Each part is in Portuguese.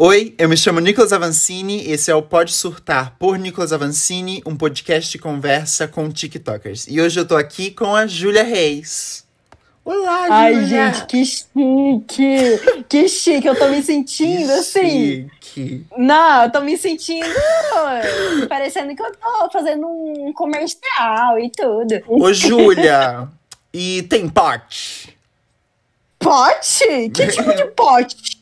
Oi, eu me chamo Nicolas Avancini, esse é o Pode Surtar por Nicolas Avancini, um podcast de conversa com TikTokers. E hoje eu tô aqui com a Júlia Reis. Olá, Ai, Júlia! gente, que chique! que chique, eu tô me sentindo assim. Chique. Não, eu tô me sentindo parecendo que eu tô fazendo um comercial e tudo. Ô, Júlia, e tem pote? Pote? Que tipo de pote?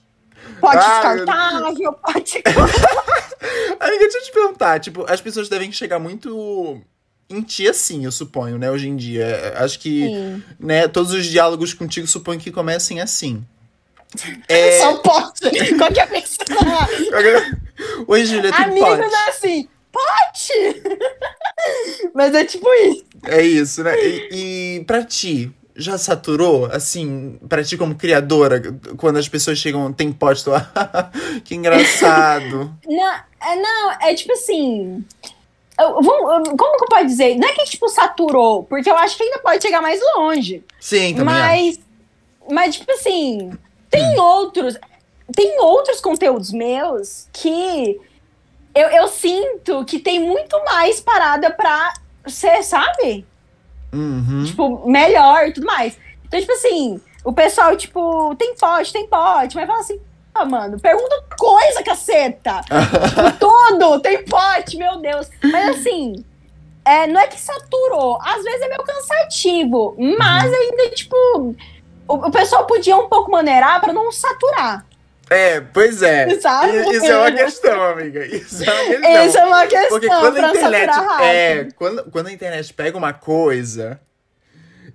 Pote Ah, descartável, pote. Amiga, deixa eu te perguntar, tipo, as pessoas devem chegar muito em ti assim, eu suponho, né, hoje em dia. Acho que, Sim. né, todos os diálogos contigo suponho que comecem assim. É... Só pote. Qualquer pessoa. Oi, Júlia, tem Amigo pote? não é assim. Pote! Mas é tipo isso. É isso, né? E, e pra ti, já saturou? Assim, pra ti como criadora, quando as pessoas chegam, tem pote, tu, que engraçado. Não, é, não, é tipo assim. eu- vamos- Como que eu posso dizer? Não é que tipo saturou, porque eu acho que ainda pode chegar mais longe. Sim, também acho. Mas, mas tipo assim, tem outros, tem outros conteúdos meus que eu, eu sinto que tem muito mais parada pra ser, sabe? Uhum. Tipo, melhor e tudo mais. Então, tipo assim, o pessoal, tipo, tem pote, tem pote, mas fala assim, ah, mano, pergunta coisa, caceta. tipo, tudo, tem pote, meu Deus. Mas assim, é, não é que saturou, às vezes é meio cansativo, mas ainda, tipo, o, o pessoal podia um pouco maneirar pra não saturar. É, pois é. Sabe? Isso é uma questão, amiga. Isso é uma questão. Essa é uma questão Porque quando a internet. É, quando, quando a internet pega uma coisa.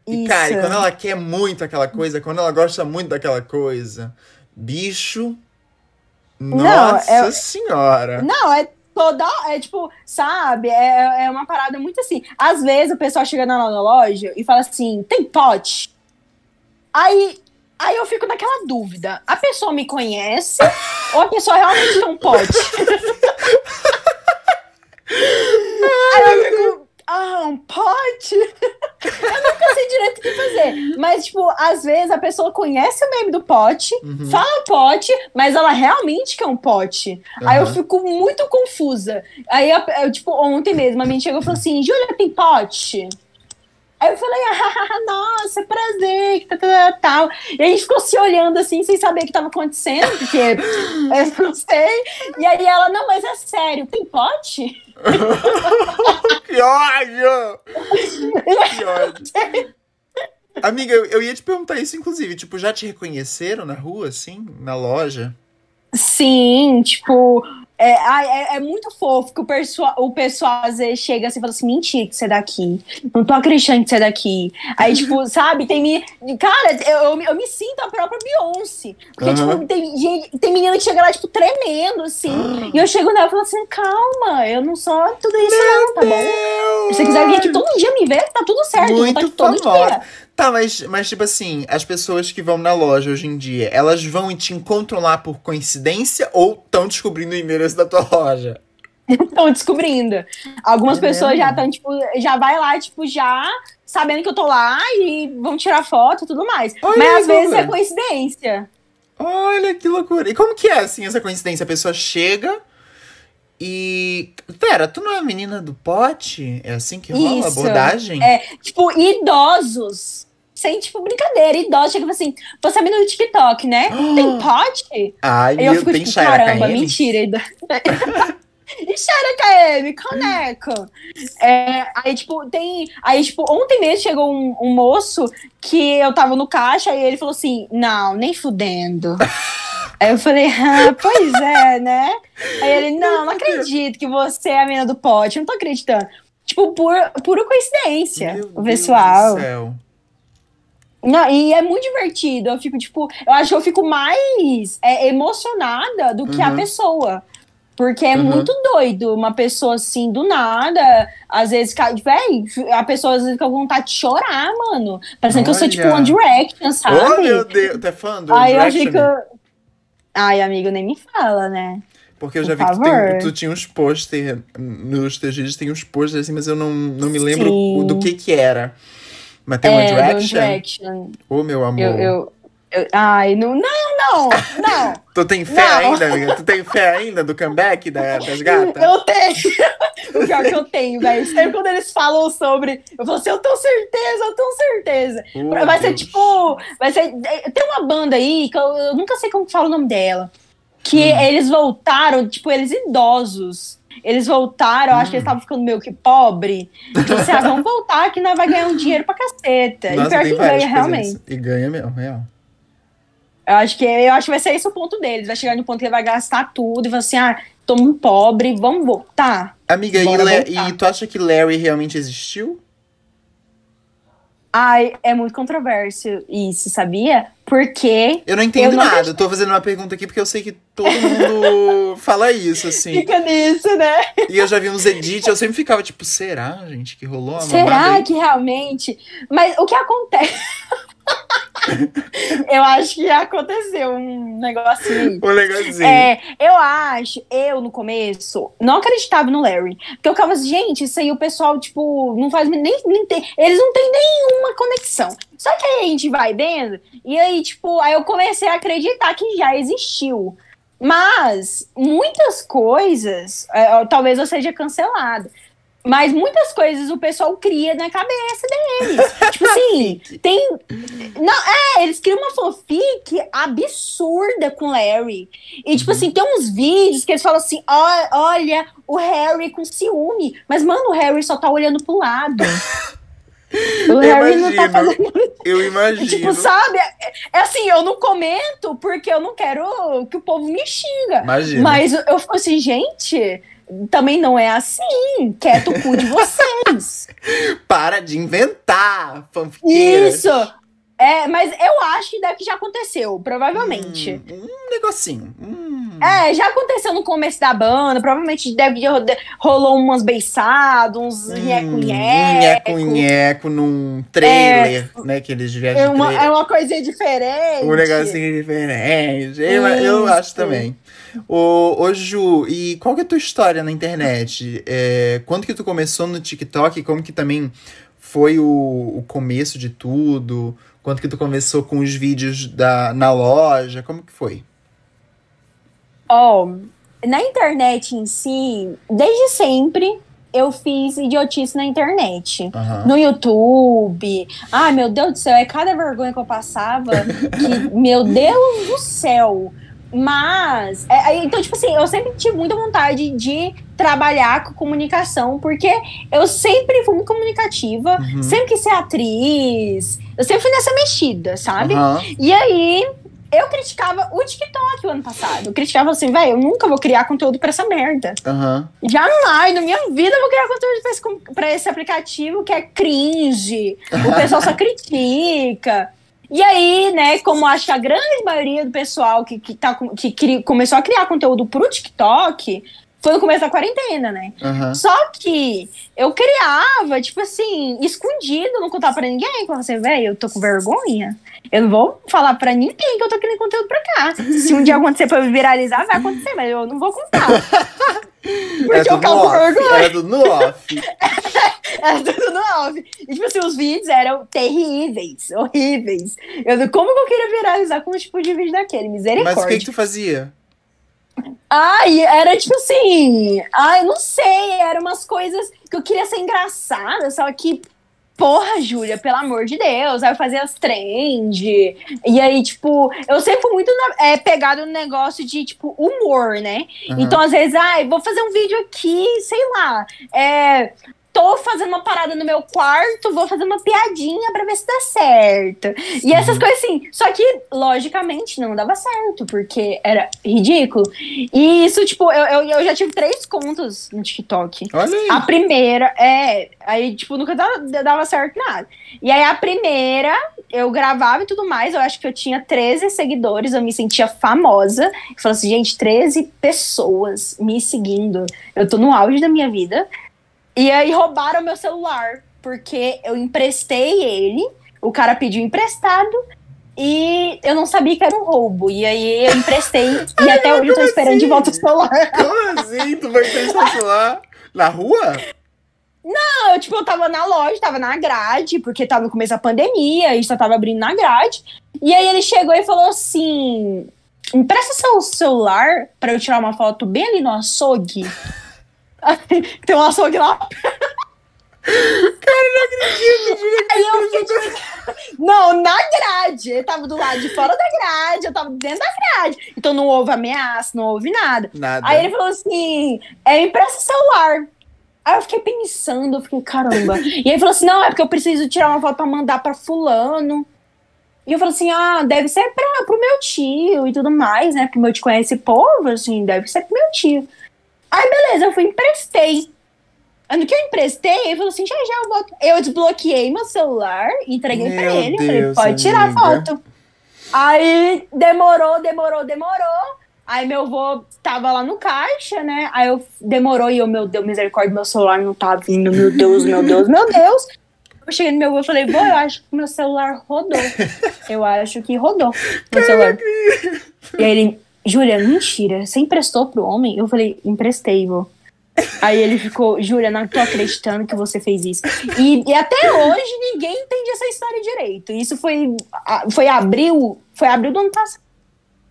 E, cara, e Isso. quando ela quer muito aquela coisa, quando ela gosta muito daquela coisa, bicho. Não, Nossa é- senhora. Não, é toda. É tipo, sabe? É, é uma parada muito assim. Às vezes o pessoal chega na loja e fala assim: tem pote? Aí, aí eu fico naquela dúvida: a pessoa me conhece ou a pessoa realmente um pote? aí eu fico. Ah, um pote? eu nunca sei direito o que fazer. Mas, tipo, às vezes a pessoa conhece o meme do pote, Uhum. fala pote, mas ela realmente quer um pote. Aí eu fico muito confusa. Aí, eu, eu, tipo, ontem mesmo, a minha chegou e falou assim: Júlia, tem pote? Aí eu falei, ah, nossa, prazer, que tal, tal, tal. E a gente ficou se olhando assim, sem saber o que tava acontecendo, porque eu não sei. E aí ela, não, mas é sério, tem pote? Que ódio! Que ódio. Amiga, eu, eu ia te perguntar isso, inclusive. Tipo, já te reconheceram na rua, assim? Na loja? Sim, tipo, é, é, é muito fofo que o pessoal, o pessoal às vezes chega assim e fala assim: mentira que você é daqui. Não tô acreditando que você é daqui. Aí, tipo, sabe, tem me. Cara, eu, eu, me- eu me sinto a própria Beyoncé. Porque, Aham. tipo, tem, gente, tem menina que chega lá, tipo, tremendo, assim. e eu chego nela e falo assim: calma, eu não sou tudo isso, não, tá bom? Se você quiser vir aqui todo dia me ver, tá tudo certo. Muito aqui todo dia. Tá, mas, mas tipo assim, as pessoas que vão na loja hoje em dia, elas vão e te encontram lá por coincidência ou estão descobrindo o endereço da tua loja? Estão descobrindo. Algumas É pessoas mesmo? já estão, tipo, já vai lá, tipo, já sabendo que eu tô lá e vão tirar foto e tudo mais. Olha Mas às vezes é coincidência. Olha que loucura. E como que é, assim, essa coincidência? A pessoa chega e. Pera, tu não é a menina do pote? É assim que rola a Isso. abordagem? É, tipo, idosos. Sem, tipo, brincadeira. Idosos falam assim: você é menina do TikTok, né? Tem pote? Ai, eu meu, fico, tem tipo, Shaira caramba, KM? mentira. E Shaira KM, coneco. É, aí, tipo, tem. Aí, tipo, ontem mesmo chegou um, um moço que eu tava no caixa e ele falou assim: não, nem fudendo. Aí eu falei, ah, pois é, né? Aí ele, não, não acredito que você é a menina do pote, eu não tô acreditando. Tipo, por, pura coincidência, Meu o Deus pessoal. do céu. Não, e é muito divertido. Eu fico, tipo, eu acho que eu fico mais é, emocionada do que a Uhum. pessoa. Porque é Uhum. muito doido uma pessoa assim, do nada, às vezes, véi, a pessoa às vezes fica com vontade de chorar, mano. Parecendo que eu sou tipo Olha. One Direction, sabe? Oh, meu Deus. Tu é fã do Aí eu fico. Ai, amigo, nem me fala, né? Porque eu já Por vi que tu, tem- favor. tu tinha uns posters, nos teus vídeos tem uns posters assim, mas eu não, não me lembro Sim. do que que era. Mas tem é, One Direction? Ô, meu amor. Eu, eu, Eu- ai, não, não, não, não. Tu tem fé Não. ainda, amiga? Tu tem fé ainda do comeback da- das gatas? Eu tenho. O pior que eu tenho, velho. Sempre quando eles falam sobre. Eu falo assim, eu tenho certeza, eu tenho certeza. Vai ser tipo. Vai ser. Tem uma banda aí que eu, eu nunca sei como fala o nome dela. Que Hum. eles voltaram, tipo, eles idosos. Eles voltaram, eu acho que Hum. eles estavam ficando meio que pobre. Então, assim, ah, vamos voltar que nós vai ganhar um dinheiro pra caceta. Nossa, e pior que ganha, realmente. E ganha mesmo, real. Eu acho que eu acho que vai ser esse o ponto deles. Vai chegar no ponto que ele vai gastar tudo e vai assim, ah, tô muito pobre, vamos voltar. Amiga, e, voltar. e tu acha que Larry realmente existiu? Ai, é muito controverso isso, sabia? Porque Eu não entendo Eu não nada. Eu tô fazendo uma pergunta aqui porque eu sei que todo mundo fala isso, assim. fica nisso, né? E eu já vi uns edits, eu sempre ficava tipo, será, gente, que rolou Será que realmente? Mas o que acontece? eu acho que aconteceu um negocinho. Um negocinho. É, eu acho, eu no começo não acreditava no Larry. Porque eu ficava assim, gente, isso aí o pessoal, tipo, não faz nem, nem tem, eles não têm nenhuma conexão. Só que aí a gente vai vendo, e aí, tipo, aí eu comecei a acreditar que já existiu. Mas muitas coisas, é, talvez eu seja cancelada. Mas muitas coisas o pessoal cria na cabeça deles. tipo assim, tem. Não, é, eles criam uma fanfic absurda com o Larry. E, tipo assim, tem uns vídeos que eles falam assim: "Ó, olha, o Harry com ciúme. Mas, mano, o Harry só tá olhando pro lado. O Harry não tá imagino. fazendo. Eu imagino. Tipo, sabe? É, é assim, eu não comento porque eu não quero que o povo me xinga. Imagina. Mas eu, eu fico assim, gente, também não é assim. Quieto o cu de vocês. Para de inventar, fanfiqueira. Isso! É, mas eu acho que deve já aconteceu, provavelmente. Hum, um negocinho. Hum. É, já aconteceu no começo da banda, provavelmente deve de- rolou umas beiçadas, uns Hum, nheco-nheco. Nheco-nheco num trailer, né? Que eles viajam É uma, trailer. é uma coisinha diferente. Um negocinho diferente. Eu, eu acho também. Ô, ô, Ju, e qual que é a tua história na internet? É, quando que tu começou no TikTok? Como que também foi o, o começo de tudo? Quando que tu começou com os vídeos da, na loja? Como que foi? Ó, na internet em si, desde sempre eu fiz idiotice na internet. Aham. No YouTube. Ai, meu Deus do céu, é cada vergonha que eu passava que, meu Deus do céu. Mas, é, então, tipo assim, eu sempre tive muita vontade de trabalhar com comunicação, porque eu sempre fui muito comunicativa, Uhum. sempre quis ser atriz, eu sempre fui nessa mexida, sabe? Aham. E aí, eu criticava o TikTok o ano passado. Eu criticava assim, velho, eu nunca vou criar conteúdo pra essa merda. Aham. Jamais, na minha vida, eu vou criar conteúdo pra esse, pra esse aplicativo que é cringe. O pessoal só critica. E aí, né, como acho que a grande maioria do pessoal que, que, tá, que cri- começou a criar conteúdo pro TikTok foi no começo da quarentena, né? Aham. Só que eu criava, tipo assim, escondido, não contava pra ninguém. Falava assim, velho, eu tô com vergonha. Eu não vou falar pra ninguém que eu tô criando conteúdo pra cá. Se um dia acontecer pra eu viralizar, vai acontecer, mas eu não vou contar. Porque Era eu com off. vergonha. Era tudo no off. Era tudo no off. E, tipo assim, os vídeos eram terríveis, horríveis. Eu, como que eu queria viralizar com um tipo de vídeo daquele? Mas Misericórdia. o que, que tu fazia? Ai, era tipo assim. Ai, não sei. Eram umas coisas que eu queria ser engraçada, só que. Porra, Júlia, pelo amor de Deus. Aí eu fazia as trend. E aí, tipo, eu sempre fui muito na- é, pegado no negócio de, tipo, humor, né? Aham. Então, às vezes, ai, vou fazer um vídeo aqui, sei lá. É. Tô fazendo uma parada no meu quarto, vou fazer uma piadinha pra ver se dá certo. E essas coisas assim. Só que, logicamente, não dava certo, porque era ridículo. E isso, tipo, eu, eu, eu já tive três contas no TikTok. Olha aí. A primeira, é. Aí, tipo, nunca dava, dava certo nada. E aí, a primeira, eu gravava e tudo mais. Eu acho que eu tinha 13 seguidores, eu me sentia famosa. Eu falei assim, gente, 13 pessoas me seguindo. Eu tô no auge da minha vida. E aí, roubaram meu celular, porque eu emprestei ele. O cara pediu emprestado. E eu não sabia que era um roubo. E aí eu emprestei. e até hoje eu tô esperando de volta o celular. Como assim? Tu vai prestar o celular na rua? Não, eu, tipo, eu tava na loja, tava na grade, porque tava no começo da pandemia, e só tava abrindo na grade. E aí ele chegou e falou assim: empresta seu celular pra eu tirar uma foto bem ali no açougue. Tem um açougue lá. Cara, não acredito, eu fiquei tipo, Não, na grade. Ele tava do lado de fora da grade, eu tava dentro da grade. Então não houve ameaça, não houve nada. Nada. Aí ele falou assim: é, empresta celular. Aí eu fiquei pensando, eu fiquei, caramba. E aí ele falou assim: não, é porque eu preciso tirar uma foto pra mandar pra fulano. E eu falei assim: ah, deve ser pra, pro meu tio e tudo mais, né? Porque meu tio conhece povo, assim, deve ser pro meu tio. Aí beleza, eu fui emprestei. No que eu emprestei, ele falou assim: já já eu volto. Eu desbloqueei meu celular, entreguei Meu pra ele. Deus, falei: pode tirar a amiga. foto. Aí demorou, demorou, demorou. Aí meu avô tava lá no caixa, né? Aí eu demorou e eu, meu Deus, misericórdia, meu celular não tá vindo, meu Deus, meu Deus, meu Deus. Eu cheguei no meu avô e falei, vô, eu acho que meu celular rodou. Eu acho que rodou meu celular. E aí ele, Júlia, mentira, você emprestou pro homem? Eu falei, emprestei, vô. Aí ele ficou, Júlia, não tô acreditando que você fez isso. E, e até hoje ninguém entende essa história direito. Isso foi, foi abril, foi abril do ano passado.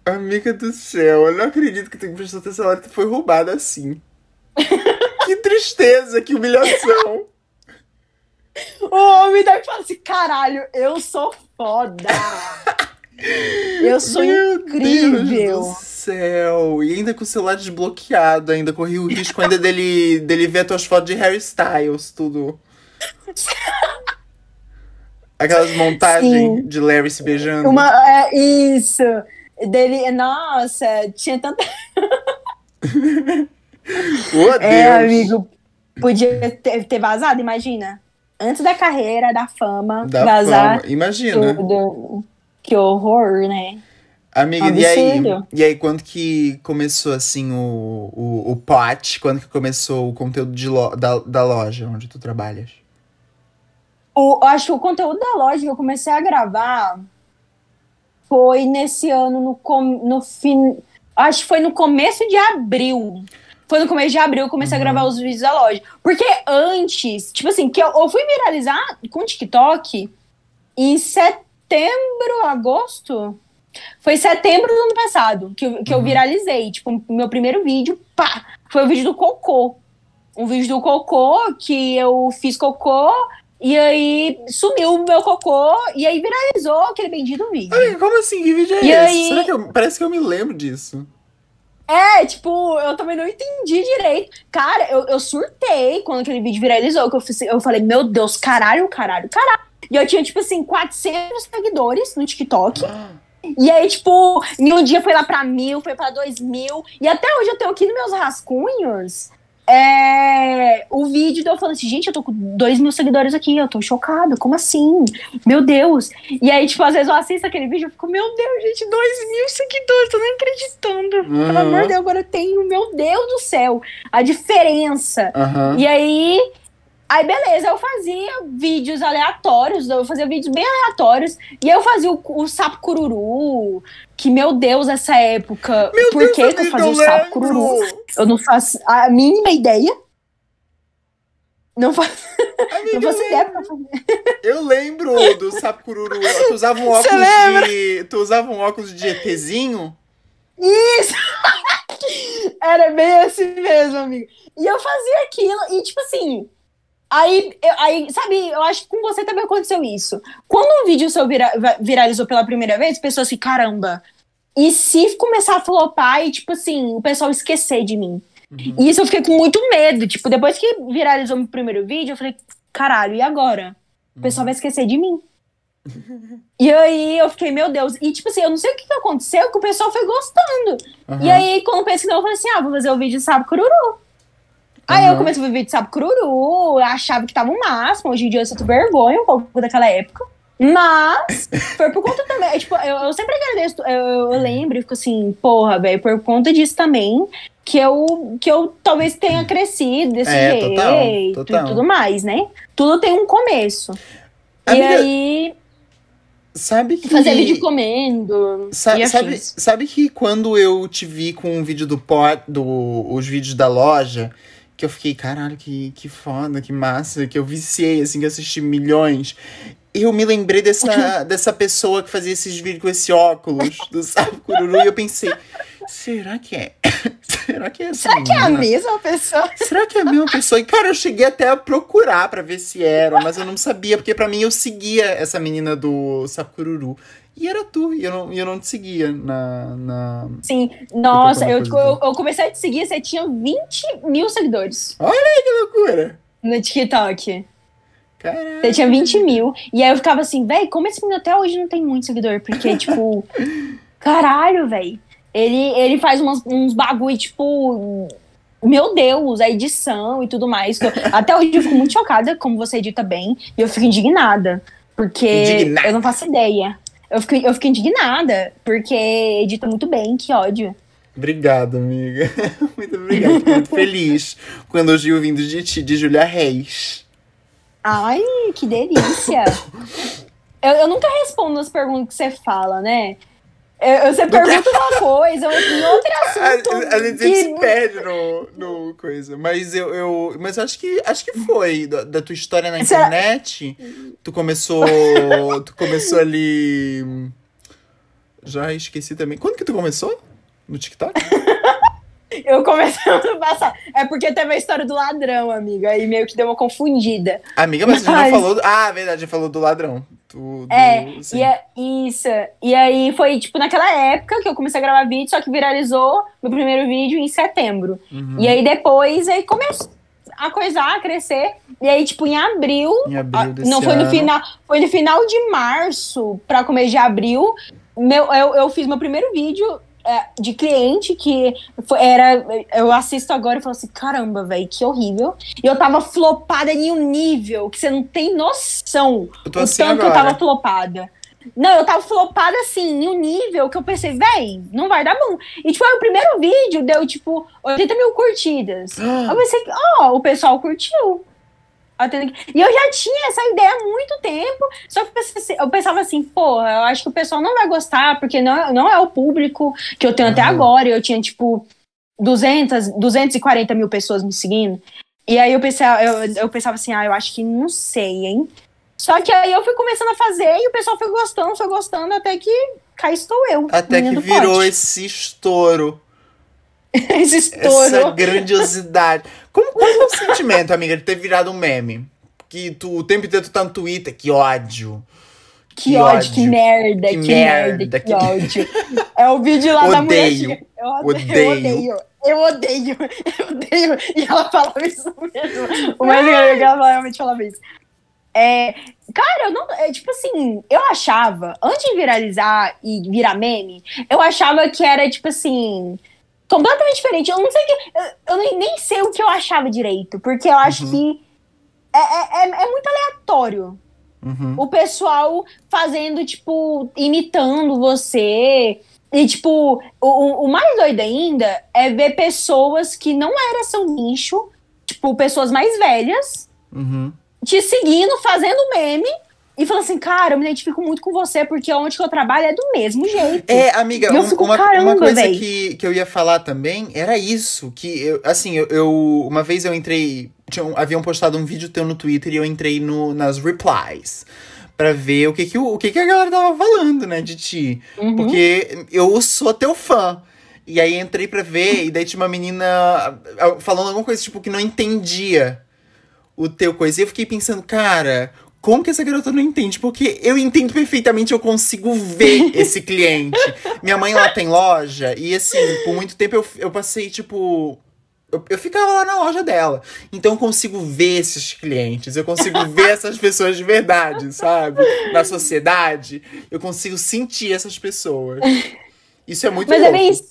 Amiga do céu, eu não acredito que tu emprestou teu celular e tu foi roubada assim. que tristeza, que humilhação. O homem deve falar assim, caralho, eu sou foda. Eu sou Meu incrível. Deus do céu. E ainda com o celular desbloqueado, ainda corri o risco ainda dele, dele ver as tuas fotos de Harry Styles, tudo. Aquelas montagens Sim. de Larry se beijando. Uma, é, isso. Dele, nossa, tinha tanta. Oh, Deus. É, amigo, podia ter, ter vazado, imagina. Antes da carreira, da fama, Da vazar fama. Imagina. tudo. Que horror, né? Amiga, e aí? E aí, quando que começou, assim, o, o, o pot? Quando que começou o conteúdo de lo- da, da loja onde tu trabalhas? O, eu acho que o conteúdo da loja que eu comecei a gravar foi nesse ano, no, com- no fim. Acho que foi no começo de abril. Foi no começo de abril que eu comecei Uhum. a gravar os vídeos da loja. Porque antes, tipo assim, que eu, eu fui viralizar com o TikTok em setembro, agosto. Foi setembro do ano passado que, eu- que eu Uhum. viralizei. Tipo, meu primeiro vídeo, pá, foi o vídeo do cocô. Um vídeo do cocô que eu fiz cocô e aí sumiu o meu cocô e aí viralizou aquele bendito vídeo. Amiga, como assim? Que vídeo é E esse? aí- Será que eu, parece que eu me lembro disso. É, tipo, eu também não entendi direito. Cara, eu, eu surtei quando aquele vídeo viralizou, que eu, fiz, eu falei, meu Deus, caralho, caralho, caralho. E eu tinha, tipo assim, 400 seguidores no TikTok. E aí, tipo, em um dia foi lá pra mil, foi pra dois mil. E até hoje eu tenho aqui nos meus rascunhos é, o vídeo de eu falando assim, gente, eu tô com dois mil seguidores aqui, eu tô chocada, como assim? Meu Deus. E aí, tipo, às vezes eu assisto aquele vídeo e fico, meu Deus, gente, dois mil seguidores, tô nem acreditando. Pelo Uhum. amor de Deus, agora eu tenho, meu Deus do céu, a diferença. Aham. E aí, aí beleza, eu fazia vídeos aleatórios, eu fazia vídeos bem aleatórios, e eu fazia o, o sapo cururu, que meu Deus, essa época, Meu por Deus, que, que eu fazia o sapo cururu? Eu não faço a mínima ideia. Não faço, Amiga, não faço eu ideia. lembro. Eu lembro do sapo cururu. Tu usava um óculos de. Tu usava um óculos de ETzinho? Isso! Era bem assim mesmo, amigo. E eu fazia aquilo, e tipo assim. Aí, eu- aí, sabe, eu acho que com você também aconteceu isso. Quando um vídeo seu vira- viralizou pela primeira vez, pessoas assim, caramba. E se começar a flopar e, tipo assim, o pessoal esquecer de mim? E isso eu fiquei com muito medo. Tipo, depois que viralizou meu primeiro vídeo, eu falei, caralho, e agora? O pessoal vai esquecer de mim. E aí eu fiquei, meu Deus. E tipo assim, eu não sei o que, que aconteceu, que o pessoal foi gostando. Aham. E aí, quando eu pensei, não, eu falei assim: ah, vou fazer o vídeo de sapo cururu. Aí eu Aham. comecei a ver vídeo de sapo cururu, eu achava que tava o máximo. Hoje em dia eu sinto vergonha um pouco daquela época. Mas foi por conta também. Tipo, eu, eu sempre agradeço, eu, eu lembro e fico assim, porra, velho, por conta disso também, que eu, que eu talvez tenha crescido desse É, total, jeito total. e tudo mais, né? Tudo tem um começo. E Amiga, aí, Sabe que. fazer vídeo comendo. Sa- e sabe, sabe que quando eu te vi com o vídeo do pot, do, os vídeos da loja, que eu fiquei, caralho, que, que foda, que massa, que eu viciei, assim, que eu assisti milhões. Eu me lembrei dessa, dessa pessoa que fazia esses vídeos com esse óculos do Sapo Cururu e eu pensei, será que é? será que é essa Será que é a menina? mesma pessoa? Será que é a mesma pessoa? E, cara, eu cheguei até a procurar pra ver se era, mas eu não sabia, porque pra mim eu seguia essa menina do Sapururu. E era tu, e eu não, e eu não te seguia na. na... Sim, nossa, eu, coisa eu, eu comecei a te seguir, você tinha 20 mil seguidores Que loucura! no TikTok. Caralho. Você tinha 20 mil. E aí eu ficava assim, véi, como esse menino até hoje não tem muito seguidor? Porque, tipo, caralho, véi. Ele, ele faz umas- uns bagulho, tipo. Meu Deus, a edição e tudo mais. até hoje eu fico muito chocada, como você edita bem, e eu fico indignada. Porque Indignada. eu não faço ideia. Eu fico, eu fico indignada, porque edita muito bem, que ódio. Obrigado, amiga. Muito obrigado. Fico muito feliz com o elogio vindo de ti, de Julia Reis. Ai, que delícia! eu, eu nunca respondo as perguntas que você fala, né? Eu- você pergunta uma coisa, eu em outro assunto. A, a gente que- se perde no, no coisa. Mas eu, eu. Mas acho que acho que foi. Da, da tua história na Será- internet. Tu começou. tu começou ali. Já esqueci também. Quando que tu começou? No TikTok? Eu comecei ano passado. É porque teve a história do ladrão, amiga. Aí meio que deu uma confundida. Amiga, mas a gente não Mas- falou. Ah, verdade, falou do ladrão. Do, do- É, sim. E é, isso. E aí foi, tipo, naquela época que eu comecei a gravar vídeo, só que viralizou meu primeiro vídeo em setembro. Uhum. E aí depois aí começou a coisar, a crescer. E aí, tipo, em abril, Em abril desse não foi no ano. final, foi no final de março para começo de abril. Meu, eu, eu fiz meu primeiro vídeo de cliente que foi- era eu assisto agora e falo assim, caramba, velho, que horrível. E eu tava flopada em um nível que você não tem noção Eu o assim tanto que eu agora. tava flopada. Não, eu tava flopada assim, em um nível que eu pensei, véi, não vai dar bom. E, tipo, aí o primeiro vídeo deu, tipo, 80 mil curtidas. Eu pensei, ó, o pessoal curtiu. Até E eu já tinha essa ideia há muito tempo, só que eu pensei assim- pensava assim, porra, eu acho que o pessoal não vai gostar, porque não, é- não é o público que eu tenho até Uhum. agora. Eu tinha, tipo, 200, 240 mil pessoas me seguindo. E aí eu pensava, eu, eu pensava assim, ah, eu acho que não sei, hein? Só que aí eu fui começando a fazer e o pessoal foi gostando, foi gostando, até que cá estou eu. Até que virou pote. esse estouro. esse Essa estouro. grandiosidade. Como, qual é o sentimento, amiga, de ter virado um meme? Que tu, o tempo inteiro tu tá no Twitter, que ódio. Que, ódio, que merda, Que que, merda, merda, que, que- ódio. É o vídeo lá da mulher. Que- Eu odeio, odeio. Eu odeio, eu odeio. E ela falava isso mesmo. O mais legal é que ela realmente falava isso. É, cara, eu não. É, tipo assim, eu achava, antes de viralizar e virar meme, eu achava que era, tipo assim. Completamente diferente. Eu não sei que. Eu, eu nem, sei o que eu achava direito. Porque eu acho Uhum. que é, é, é- é muito aleatório Uhum. o pessoal fazendo, tipo, imitando você. E, tipo, o, o- o mais doido ainda é ver pessoas que não era seu nicho, tipo, pessoas mais velhas, Uhum. te seguindo, fazendo meme. E falando assim, cara, eu me identifico muito com você, porque onde que eu trabalho é do mesmo jeito. É, amiga, Eu um- fico, uma, caramba, uma coisa véi. que, que eu ia falar também era isso. Que, eu, assim, eu, eu- Uma vez eu entrei. Tinham, haviam postado um vídeo teu no Twitter e eu entrei no, nas replies. Pra ver o que, que, o, o que, que a galera tava falando, né, de ti. Uhum. Porque eu sou teu fã. E aí entrei pra ver, e daí tinha uma menina falando alguma coisa, tipo, que não entendia o teu coisa. E eu fiquei pensando, cara, como que essa garota não entende? Porque eu entendo perfeitamente, eu consigo ver esse cliente. Minha mãe, ela tem loja, e assim, por muito tempo eu, eu passei, tipo. Eu, eu ficava lá na loja dela. Então eu consigo ver esses clientes, eu consigo ver essas pessoas de verdade, sabe? Na sociedade, eu consigo sentir essas pessoas. Isso é muito Mas louco. é bem isso.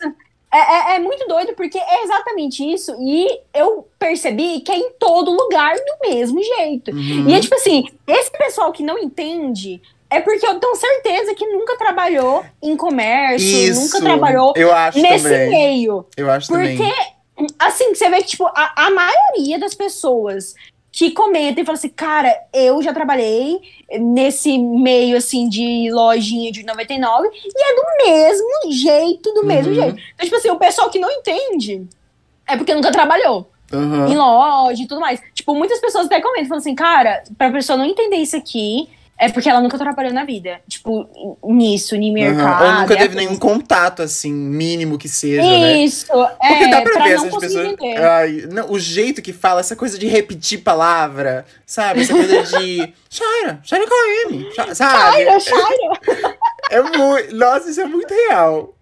É, é, é muito doido, porque é exatamente isso. E eu percebi que é em todo lugar do mesmo jeito. Uhum. E é tipo assim, esse pessoal que não entende é porque eu tenho certeza que nunca trabalhou em comércio, Isso, nunca trabalhou eu acho nesse também. meio. Eu acho Porque, também. assim, você vê que, tipo, a, a maioria das pessoas que comentam e falam assim, cara, eu já trabalhei nesse meio, assim, de lojinha de 99 e é do mesmo jeito, do mesmo Uhum. jeito. Então, tipo assim, o pessoal que não entende é porque nunca trabalhou. Aham. em loja e tudo mais. Tipo, muitas pessoas até comentam, falam assim, cara, pra pessoa não entender isso aqui, é porque ela nunca trabalhou na vida. Tipo, nisso, em mercado. Aham. Ou nunca é teve nenhum contato, assim, mínimo que seja, né? Isso, Porque é, dá pra, ver não essas pessoas. Ai, não, o jeito que fala, essa coisa de repetir palavra, sabe? Essa coisa de. Shaira, Shaira com M, sabe? Shaira, Shaira. É muito. Nossa, isso é muito real.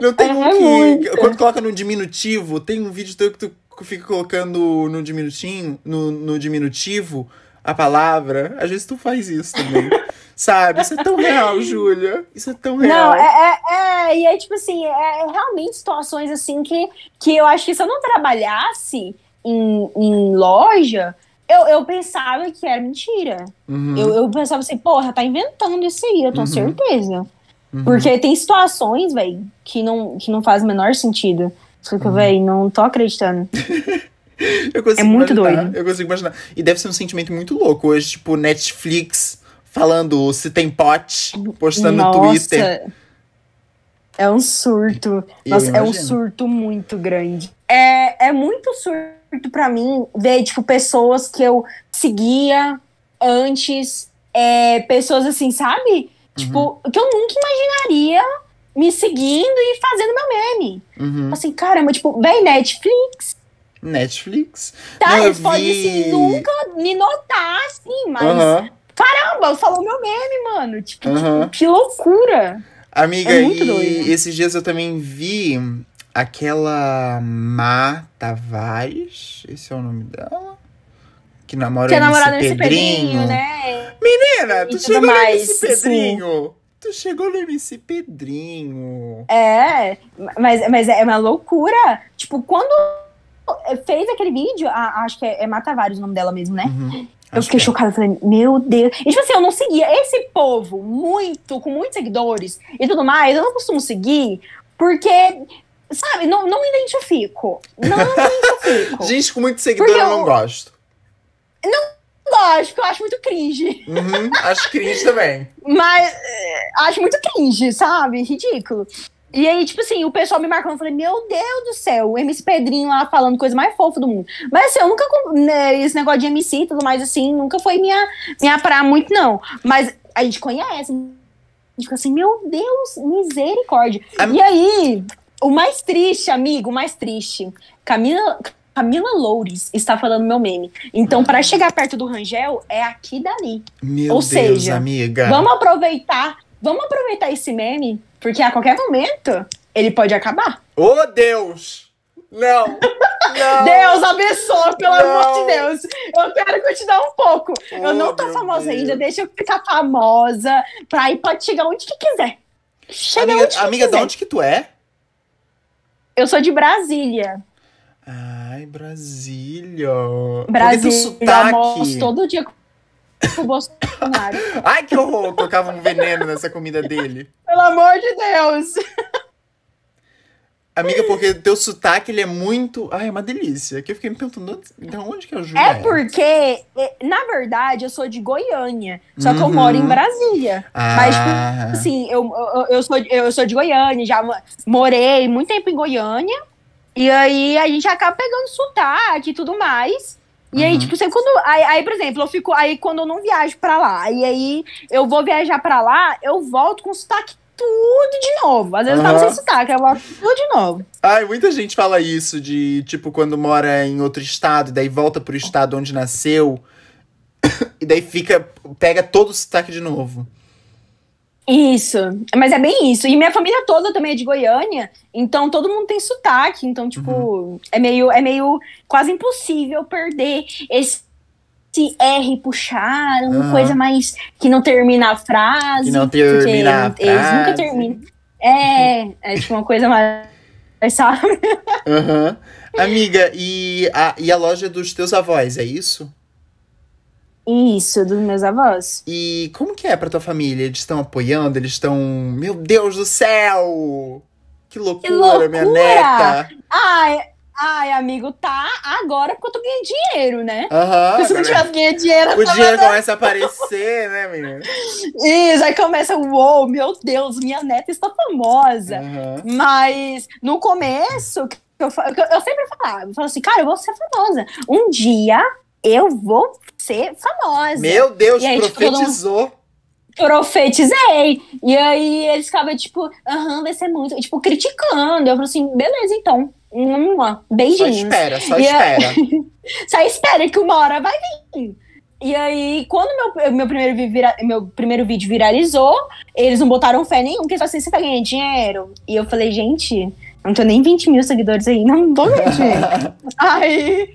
Não tem É um que. muito. Quando coloca no diminutivo, tem um vídeo teu que tu fica colocando no diminutinho, no, no diminutivo, a palavra. Às vezes tu faz isso também. sabe? Isso é tão real, Júlia. Isso é tão real. Não, é, é, é, e é tipo assim, é realmente situações assim que, que eu acho que se eu não trabalhasse em, em loja, eu, eu pensava que era mentira. Uhum. Eu, eu pensava assim, porra, tá inventando isso aí, eu tenho Uhum. certeza. Uhum. Porque tem situações, velho, que não, que não faz o menor sentido. Fica, Uhum. velho, não tô acreditando. Eu consigo É muito imaginar, doido. Eu consigo imaginar. E deve ser um sentimento muito louco. Hoje, tipo, Netflix falando se tem pote, postando no Twitter. É um surto. Eu Nossa, é um surto muito grande. É, é muito surto pra mim ver, tipo, pessoas que eu seguia antes, é, pessoas assim, sabe? Tipo, Uhum. que eu nunca imaginaria me seguindo e fazendo meu meme. Uhum. Assim, caramba, tipo, vem Netflix, Netflix. tá? Não, Eles podem, vi- assim, nunca me notar, assim, mas... Aham, Caramba, falou meu meme, mano. Tipo, Aham. que loucura. Amiga, É e doido. esses dias eu também vi aquela Má Tavares, esse é o nome dela? Que namora Que é namorada Pedrinho. Pedrinho, né? Menina, tu chegou no mais, MC Pedrinho. Tu chegou no MC Pedrinho. É, mas, mas é uma loucura. Tipo, quando fez aquele vídeo, a- acho que é, é Mata Vários o nome dela mesmo, né? Uhum, eu acho fiquei que é. chocada, falei, meu Deus. E tipo assim, eu não seguia esse povo muito, com muitos seguidores e tudo mais, eu não costumo seguir, porque, sabe, não, não me identifico. Não me identifico. Gente com muito seguidor Porque eu não eu- gosto. Lógico, eu acho muito cringe. Uhum, acho cringe também. Mas é, acho muito cringe, sabe? Ridículo. E aí, tipo assim, o pessoal me marcando, eu falei, meu Deus do céu, o MC Pedrinho lá falando coisa mais fofa do mundo. Mas assim, eu nunca, né, esse negócio de MC e tudo mais, assim, nunca foi minha, minha praia muito, não. Mas a gente conhece, a gente fica assim, meu Deus, misericórdia. Am- E aí, o mais triste, amigo, o mais triste, Camila... Camila Loures está falando meu meme. Então, pra chegar perto do Rangel, é aqui dali. Meu Ou Deus, seja, amiga. Vamos aproveitar, vamos aproveitar esse meme, porque a qualquer momento ele pode acabar. Ô, Deus! Não! Não! Deus abençoe, pelo Não. amor de Deus. Eu quero continuar um pouco. eu Oh, não tô meu famosa Deus. ainda, deixa eu ficar famosa, pra aí pode chegar onde que quiser. Chega Amiga, onde que amiga de quiser. onde que tu é? Eu sou de Brasília. Ai, Brasília. Brasília, almoço todo dia com o Bolsonaro. Ai, que horror! Colocava um veneno nessa comida dele. Pelo amor de Deus. Amiga, porque teu sotaque, ele é muito... Ai, é uma delícia. Que eu fiquei me perguntando, de onde que a Júlia É porque, é, na verdade, eu sou de Goiânia. Só que eu Uhum. moro em Brasília. Mas, tipo, Ah, assim, eu, eu, eu sou, eu sou de Goiânia, já mo- morei muito tempo em Goiânia. E aí a gente acaba pegando sotaque e tudo mais. E aí, Uhum. tipo, sempre quando. Aí, aí, por exemplo, eu fico. Aí quando eu não viajo pra lá, e aí eu vou viajar pra lá, eu volto com sotaque tudo de novo. Às vezes eu tava sem sotaque, eu volto tudo de novo. Ai, muita gente fala isso de, tipo, quando mora em outro estado, daí volta pro estado onde nasceu, e daí fica, pega todo o sotaque de novo. Isso, mas é bem isso. E minha família toda também é de Goiânia, então todo mundo tem sotaque. Então, tipo, Uhum. é meio, é meio quase impossível perder esse, esse R puxar, uma Aham. coisa mais que não termina a frase. Que não termina a Eles frase. nunca terminam. É, é tipo uma coisa mais. Sabe? Aham. Amiga, e a, e a loja dos teus avós, é isso? Isso, dos meus avós. E como que é pra tua família? Eles estão apoiando? Eles estão. Meu Deus do céu! Que loucura, minha loucura! neta! Ai, ai, amigo, tá agora porque eu tô ganhando dinheiro, né? Aham. Porque se não agora tivesse ganhando dinheiro, eu O dinheiro começa a aparecer, né, menina? Isso, aí começa, uou, meu Deus, minha neta está famosa. Aham. Mas no começo, eu, eu, eu sempre falava, eu falava assim, cara, eu vou ser famosa. Um dia eu vou ser famosa. Meu Deus, E aí, tipo, profetizou. Profetizei. E aí eles ficavam, tipo, aham, vai ser muito. Tipo, criticando. Eu falei assim, beleza, então. Só beijinhos. espera, só E espera. Só espera que uma hora vai vir. E aí, quando meu, meu, primeiro, vi- vira- meu primeiro vídeo viralizou, eles não botaram fé nenhum, porque eles falaram assim, você tá ganhando dinheiro? E eu falei, gente, não tenho nem 20 mil seguidores aí, não vou ganhar dinheiro. aí,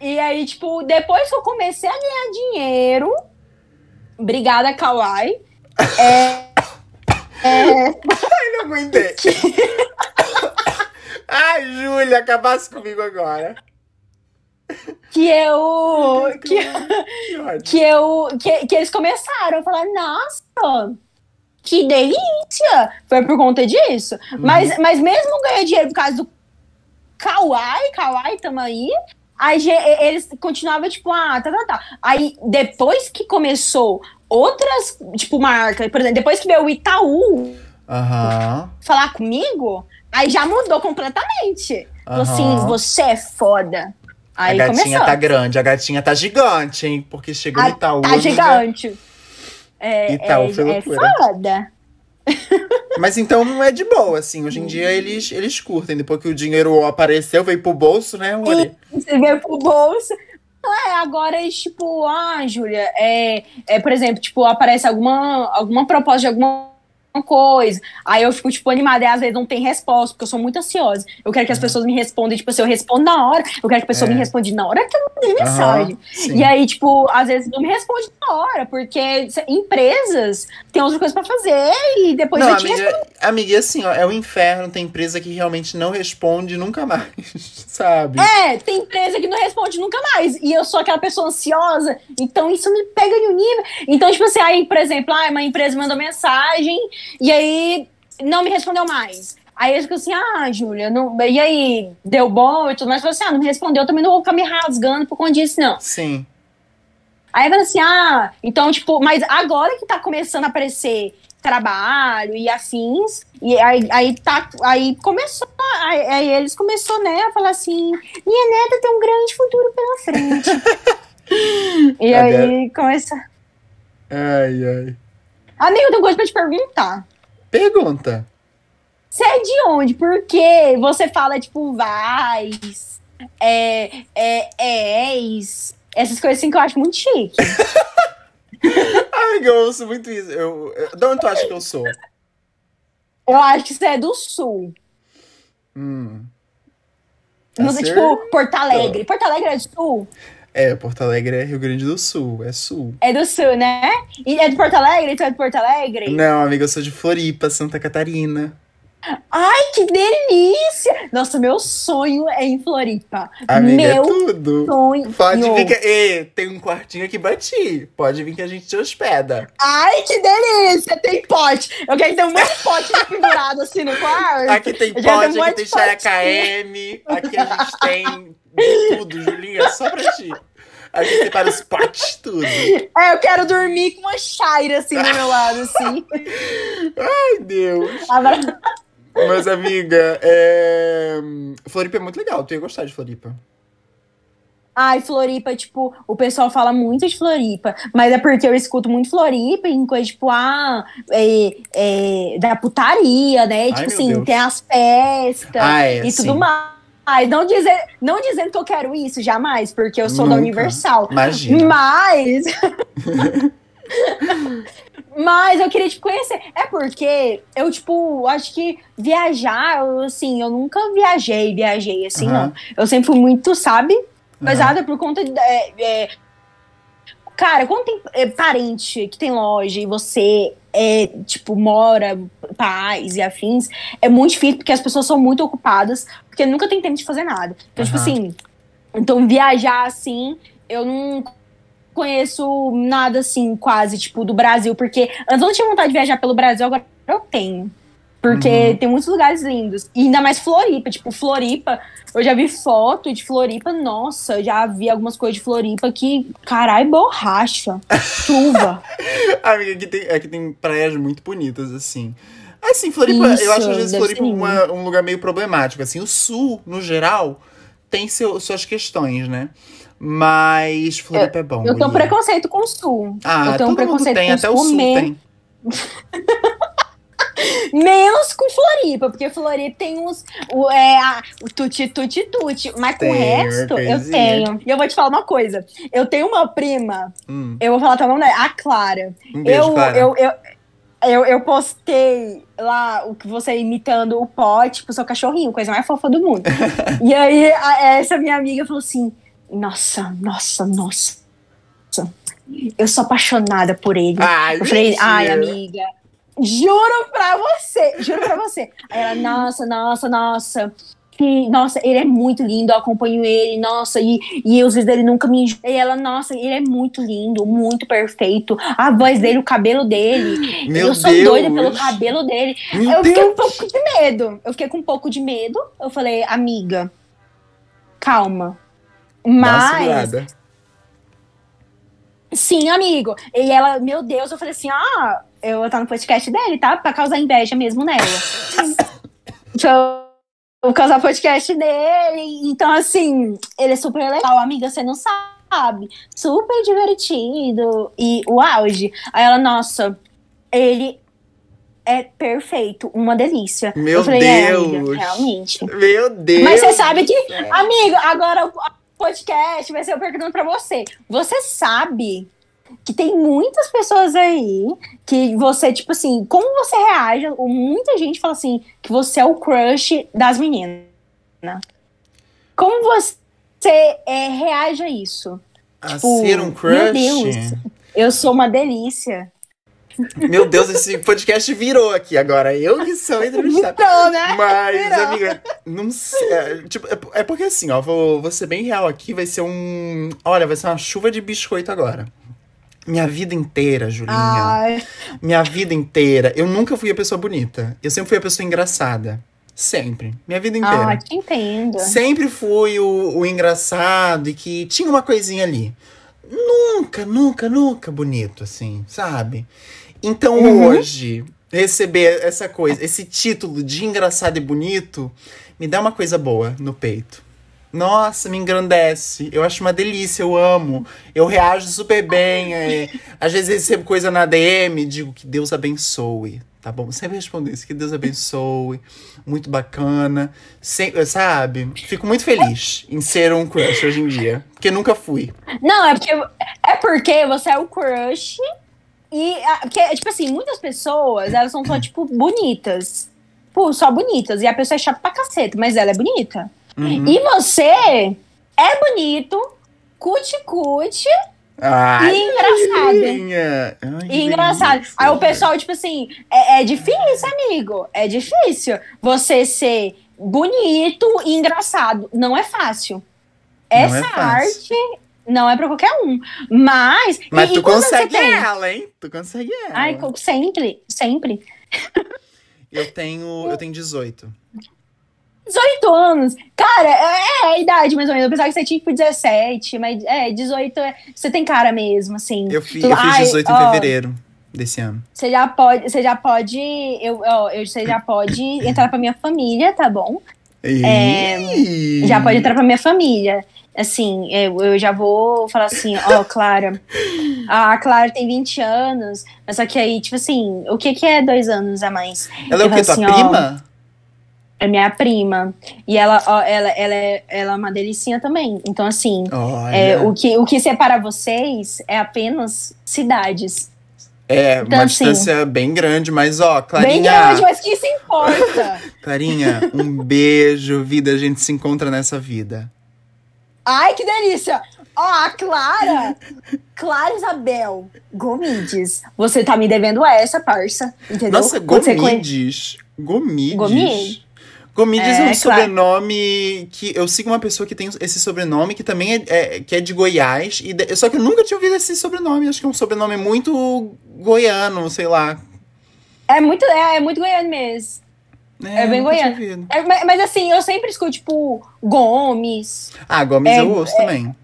e aí, tipo, depois que eu comecei a ganhar dinheiro, obrigada, Kawaii, é, é, Ai, não aguentei. Ai, Júlia, acabasse comigo agora. que eu... Que, Que que eu que, que eles começaram a falar, nossa, que delícia! Foi por conta disso. Mas, mas mesmo ganhar dinheiro por causa do Kawaii, Kawaii, tamo aí. Aí eles continuavam, tipo, ah, tá, tá, tá. Aí depois que começou outras, tipo, marcas, por exemplo, depois que veio o Itaú Aham. falar comigo, aí já mudou completamente. Falou assim, você é foda. A Aí gatinha começou. tá grande, a gatinha tá gigante, hein? Porque chegou Ah, no Itaú. Tá gigante. É, Itaú é, foi é loucura. foda. Mas então não é de boa, assim. Hoje em dia eles, eles curtem. Depois que o dinheiro apareceu, veio pro bolso, né, Uri? Você veio pro bolso. É, agora tipo, ah, Júlia, é, é, por exemplo, tipo, aparece alguma, alguma proposta de alguma coisa. Aí eu fico, tipo, animada e às vezes não tem resposta, porque eu sou muito ansiosa. Eu quero que as pessoas me respondam, tipo, se eu respondo na hora, eu quero que a pessoa É. me responda na hora que eu mandei mensagem. Sim. E aí, tipo, às vezes não me responde na hora, porque empresas têm outras coisas pra fazer e depois Não, vai te amiga, amiga, assim, ó, é o inferno. Tem empresa que realmente não responde nunca mais, sabe? É, tem empresa que não responde nunca mais. E eu sou aquela pessoa ansiosa, então isso me pega em um nível. Então, tipo assim, aí, por exemplo, ah, uma empresa mandou mensagem e aí não me respondeu mais. Aí eu fico assim, ah, Júlia, e aí, deu bom e tudo mais. Eu falo assim, ah, não me respondeu, eu também não vou ficar me rasgando por conta disso, não. Sim. Aí fala assim, ah, então, tipo, mas agora que tá começando a aparecer trabalho e afins, e aí, aí tá, aí começou, aí, aí eles começou, né, a falar assim, minha neta tem um grande futuro pela frente. e Cadê? aí começa. Ai, ai. Amigo, eu tenho coisa pra te perguntar. Pergunta. Você é de onde? Porque você fala, tipo, vais, é, é, és, essas coisas assim que eu acho muito chique. Amiga, eu ouço muito isso. Eu, eu, de onde tu acha que eu sou? Eu acho que você é do sul. Hum. Não Tá sei, tipo, Porto Alegre. Porto Alegre é do sul? É, Porto Alegre é Rio Grande do Sul, é sul. É do sul, né? E é de Porto Alegre? Então é de Porto Alegre? Não, amiga, eu sou de Floripa, Santa Catarina. Ai, que delícia! Nossa, meu sonho é em Floripa. Amiga, é meu tudo. sonho. Pode vir que. Tem um quartinho aqui pra ti. Pode vir que a gente te hospeda. Ai, que delícia! Tem pote. Eu quero ter um monte de pote pendurado assim no quarto. Aqui tem pote, aqui tem de KM, aqui a gente tem de tudo, Julinha, só pra ti. A gente separa os potes, tudo. É, eu quero dormir com uma chaira assim do meu lado, assim. Ai, Deus. Abra- Mas, amiga, é... Floripa é muito legal, tu ia gostar de Floripa. Ai, Floripa, tipo, o pessoal fala muito de Floripa, mas é porque eu escuto muito Floripa em coisa, tipo, ah, é, é, da putaria, né? tipo meu assim, Deus. tem as festas Ah, é, e tudo sim. Mais. Não, dizer, não dizendo que eu quero isso, jamais, porque eu sou da Nunca. Universal. Imagina. Mas. Mas eu queria te conhecer. É porque eu, tipo, acho que viajar, eu, assim, eu nunca viajei, viajei, assim, Aham. não. Eu sempre fui muito, sabe? Pesada por conta de. é, é, cara, quando tem é, parente que tem loja e você é, tipo, mora, pais e afins, é muito difícil porque as pessoas são muito ocupadas, porque nunca tem tempo de fazer nada. Então, tipo Aham. assim, então viajar assim, eu não conheço nada assim, quase, tipo, do Brasil, porque antes eu não tinha vontade de viajar pelo Brasil, agora eu tenho. Porque Uhum. tem muitos lugares lindos. E ainda mais Floripa. Tipo, Floripa, eu já vi foto de Floripa, nossa, já vi algumas coisas de Floripa que, caralho, borracha. Chuva. Amiga, aqui tem, aqui tem praias muito bonitas, assim. Assim, Floripa, Isso, eu acho às vezes Floripa uma- um lugar meio problemático. Assim, o sul, no geral, tem seu, suas questões, né? Mas Floripa é bom. Eu tenho um preconceito com o sul. Ah, eu tenho um preconceito tem, com até o sul tem. Menos com Floripa, porque Floripa tem uns. O, é, a- o tuti, tuti, tuti. Mas com o Tem, resto, eu tenho. E eu vou te falar uma coisa. Eu tenho uma prima, Hum, eu vou falar teu nome a Clara. um beijo, eu, Clara. eu, eu, eu, eu postei lá o que você imitando o pote pro seu cachorrinho, coisa mais fofa do mundo. e aí, a- essa minha amiga falou assim: Nossa, nossa, nossa. Eu sou apaixonada por ele. Ai, Eu falei, mentira. ai, amiga, juro pra você, juro pra você. Aí ela, nossa, nossa, nossa. Que, nossa, ele é muito lindo, eu acompanho ele, nossa, e, e os vídeos dele nunca me. E ela, nossa, ele é muito lindo, muito perfeito. A voz dele, o cabelo dele. Meu eu sou Deus. doida pelo cabelo dele. Meu eu fiquei um Deus. pouco de medo. Eu fiquei com um pouco de medo. Eu falei, amiga, calma. Mas. segurada. Sim, amigo. E ela, meu Deus, eu falei assim: ah, eu vou estar no podcast dele, tá? Pra causar inveja mesmo nela. Eu vou causar podcast dele. Então, assim, ele é super legal, amiga, você não sabe. Super divertido. E o auge. Aí ela, nossa, ele é perfeito, uma delícia. Meu eu falei, é, amiga, Deus. realmente. Meu Deus. Mas você sabe que, amigo, agora o podcast vai ser eu perguntando pra você. Você sabe que tem muitas pessoas aí que você, tipo assim, como você reage? Ou Muita gente fala assim, que você é o crush das meninas. Como você é, reage a isso? A Tipo, ser um meu crush? Deus. Eu sou uma delícia. Meu Deus, esse podcast virou aqui agora. Eu que sou entrevistado. Então, né? Mas, Virou. amiga, não sei. É, tipo, é, é porque assim, ó, vou, vou ser bem real aqui, vai ser um. Olha, vai ser uma chuva de biscoito agora. Minha vida inteira, Julinha. Ai, Minha vida inteira. Eu nunca fui a pessoa bonita. Eu sempre fui a pessoa engraçada. Sempre. Minha vida inteira. ah, te entendo. Sempre fui o, o engraçado e que tinha uma coisinha ali. Nunca, nunca, nunca bonito, assim, sabe? Então Uhum. hoje, receber essa coisa, esse título de engraçado e bonito, me dá uma coisa boa no peito. Nossa, me engrandece. Eu acho uma delícia, eu amo. Eu reajo super bem. é. Às vezes recebo coisa na DM, digo que Deus abençoe. Tá bom? Sempre respondo isso, que Deus abençoe. Muito bacana. Sem- sabe? Fico muito feliz em ser um crush hoje em dia. Porque nunca fui. Não, é porque, é porque você é o crush e. Porque, tipo assim, muitas pessoas, elas são só, tipo, bonitas. Pô, só bonitas. E a pessoa é chata pra caceta, mas ela é bonita. Uhum. E você é bonito, cuti-cuti e engraçado. Ai, E engraçado. delícia. Aí o pessoal, tipo assim, é, é difícil, amigo. É difícil você ser bonito e engraçado. Não é fácil. Não é Essa fácil. arte não é pra qualquer um. Mas. Mas e, tu e consegue tem? ela, hein? Tu consegue ela. Ai, sempre, sempre. Eu tenho. Eu tenho 18. 18 anos. Cara, é, é a idade mais ou menos. Eu pensava que você tinha tipo 17, mas é, 18 é. Você tem cara mesmo, assim. Eu, fi- Tu- eu fiz Ai, 18 ó, em fevereiro desse ano. Você já pode, você já pode, eu, ó, eu, você já pode entrar pra minha família, tá bom? É! Já pode entrar pra minha família. Assim, eu, eu já vou falar assim, ó, Clara. A Clara tem 20 anos, mas só que aí, tipo assim, o que que é dois anos a mais? Ela é eu o quê? Tua falo assim, ó, prima? É minha prima. E ela, ó, ela, ela, é, ela é uma delicinha também. Então, assim, é, o, que, o que separa vocês é apenas cidades. É, Então, uma assim, distância bem grande, mas ó, Clarinha. Bem grande, mas que isso importa. Clarinha, um beijo, vida. A gente se encontra nessa vida. Ai, que delícia! Ó, a Clara, Clara Isabel Gomides. Você tá me devendo essa, parça. Entendeu? Nossa, Gomides. Gomides. Gomides? Gomides é, É, um claro. sobrenome que eu sigo uma pessoa que tem esse sobrenome que também é, é- que é de Goiás e de- só que eu nunca tinha ouvido esse sobrenome. Acho que é um sobrenome muito goiano, sei lá. É muito, é, é muito goiano mesmo. É bem nunca tinha goiano. É, mas, mas assim, eu sempre escuto, tipo, Gomes. Ah, Gomes É, eu ouço também.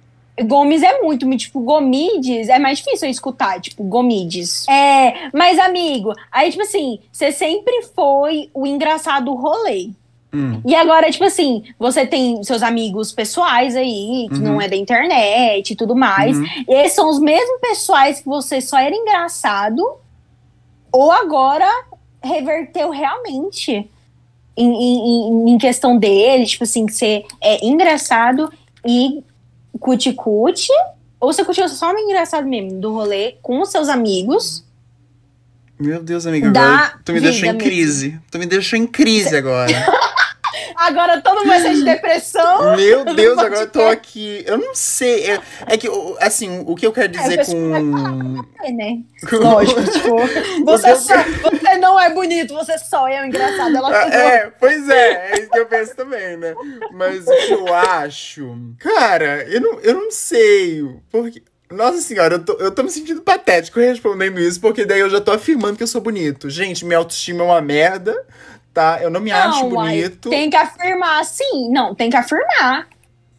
Gomes é muito, tipo, Gomides é mais difícil eu escutar, tipo, Gomides. É, mas amigo, aí, tipo assim, você sempre foi o engraçado rolê. Hum. E agora, tipo assim, você tem seus amigos pessoais aí, que Uhum. não é da internet e tudo mais. Uhum. E esses são os mesmos pessoais que você só era engraçado, ou agora reverteu realmente em, em, em- questão dele, tipo assim, que você é engraçado e cuti-cuti, ou você continua só um engraçado mesmo, do rolê com os seus amigos. Meu Deus, amiga, agora tu me deixou em crise. Tu me deixou em crise agora. Agora todo mundo vai ser de depressão. Meu Deus, agora eu tô aqui. Eu não sei. É, é que, assim, o que eu quero É, dizer pessoal vai com. É, né? com- Lógico, tipo, você, só, você não é bonito, você só é um engraçado. Ela Ah, ficou É, pois é, é isso que eu penso também, né? Mas o que eu acho. Cara, eu não, eu não sei. Porque. Nossa senhora, eu tô, eu tô me sentindo patético respondendo isso, porque daí eu já tô afirmando que eu sou bonito. Gente, minha autoestima é uma merda, tá? Eu não me acho Não, uai, bonito. tem que afirmar, sim. Não, tem que afirmar.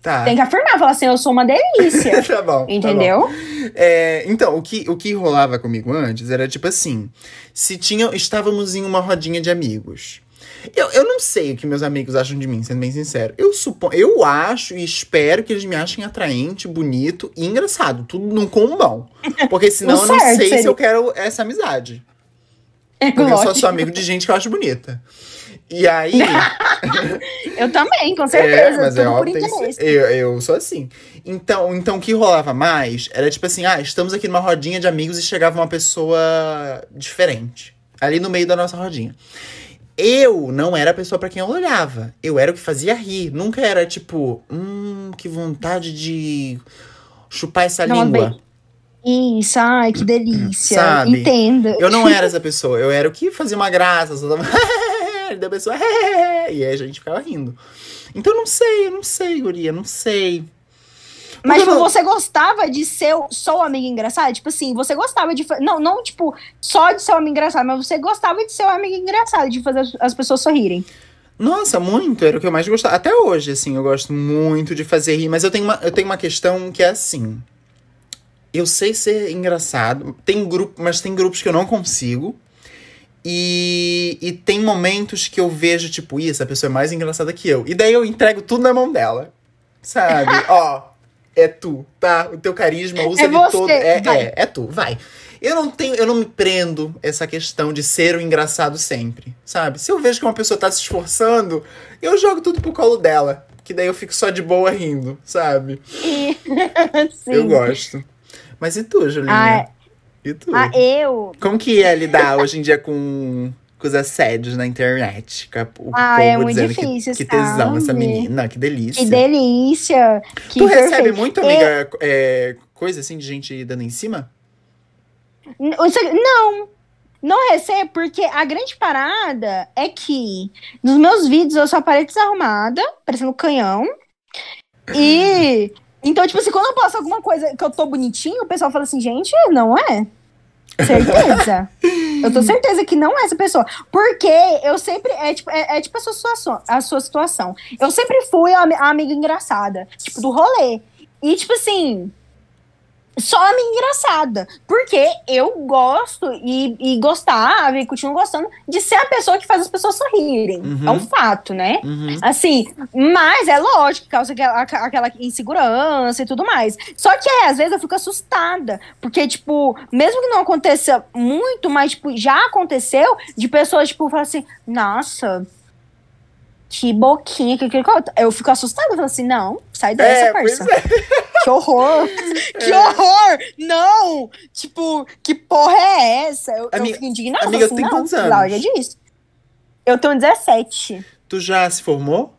Tá. Tem que afirmar, falar assim, eu sou uma delícia. tá bom. tá bom. entendeu? É, então, o que, o que rolava comigo antes era tipo assim: se tinha, estávamos em uma rodinha de amigos. Eu, eu não sei o que meus amigos acham de mim, sendo bem sincero. Eu suponho, eu acho e espero que eles me achem atraente, bonito e engraçado. Tudo num combão. Porque senão eu não sei se seria. eu quero essa amizade. Porque eu só Lógico. sou amigo de gente que eu acho bonita. E aí. Eu também, com É, certeza. mas é tudo por óbvio, eu, eu sou assim. Então, então, o que rolava mais era tipo assim: ah, estamos aqui numa rodinha de amigos e chegava uma pessoa diferente. Ali no meio da nossa rodinha. Eu não era a pessoa pra quem eu olhava. Eu era o que fazia rir. Nunca era tipo, hum, que vontade de chupar essa Não, língua. Isso, ai, que delícia. Sabe? Entenda. Eu não era essa pessoa. Eu era o que fazia uma graça. Só dava e da pessoa. E aí a gente ficava rindo. Então eu não sei, eu não sei, Guria, não sei. Mas, tipo, você gostava de ser só o amigo engraçado? Tipo assim, você gostava de. Não, não, tipo, só de ser o amigo engraçado, mas você gostava de ser o amigo engraçado, de fazer as- as pessoas sorrirem. Nossa, muito, era o que eu mais gostava. Até hoje, assim, eu gosto muito de fazer rir, mas eu tenho uma, eu tenho uma questão que é assim. Eu sei ser engraçado, tem grupo, mas tem grupos que eu não consigo. E, e tem momentos que eu vejo, tipo, "Ih, essa pessoa é mais engraçada que eu. E daí eu entrego tudo na mão dela. Sabe? Ó, é tu, tá? O teu carisma usa É de você, todo. É, vai. é, é tu, vai. Eu não tenho, eu não me prendo essa questão de ser o engraçado sempre, sabe? Se eu vejo que uma pessoa tá se esforçando, eu jogo tudo pro colo dela. Que daí eu fico só de boa rindo, sabe? Sim. Eu gosto. Mas e tu, Julinha? Ah, E tu? ah, eu. Como que é lidar hoje em dia com, com os assédios na internet? Com a- o Ah, povo é muito dizendo difícil, que, que tesão essa menina, que delícia. Que delícia. Que tu recebe perfeito. muito, amiga, é, coisa assim de gente dando em cima? Não. Não recebo, porque a grande parada é que nos meus vídeos eu só apareço desarrumada, parecendo um canhão. E. Então, tipo assim, quando eu posto alguma coisa que eu tô bonitinho, o pessoal fala assim, gente, não é. Certeza. eu tô certeza que não é essa pessoa. Porque eu sempre. É tipo, é, é tipo a, sua situação, a sua situação. Eu sempre fui a, a amiga engraçada, tipo, do rolê. E, tipo assim. Só a amiga engraçada. Porque eu gosto e, e gostava e continuo gostando de ser a pessoa que faz as pessoas sorrirem. Uhum. É um fato, né? Uhum. Assim, mas é lógico que causa aquela, aquela insegurança e tudo mais. Só que é, às vezes eu fico assustada. Porque, tipo, mesmo que não aconteça muito, mas, tipo, já aconteceu de pessoas, tipo, falar assim, nossa. Que boquinha, que, eu fico assustada, eu falo assim, não, sai dessa, É, parça. é. Que horror! Que horror! Não! Tipo, que porra é essa? Eu, Amiga- eu fico indignada. amiga, assim, tem não, quantos anos? Larga disso. Eu tenho 17. Tu já se formou?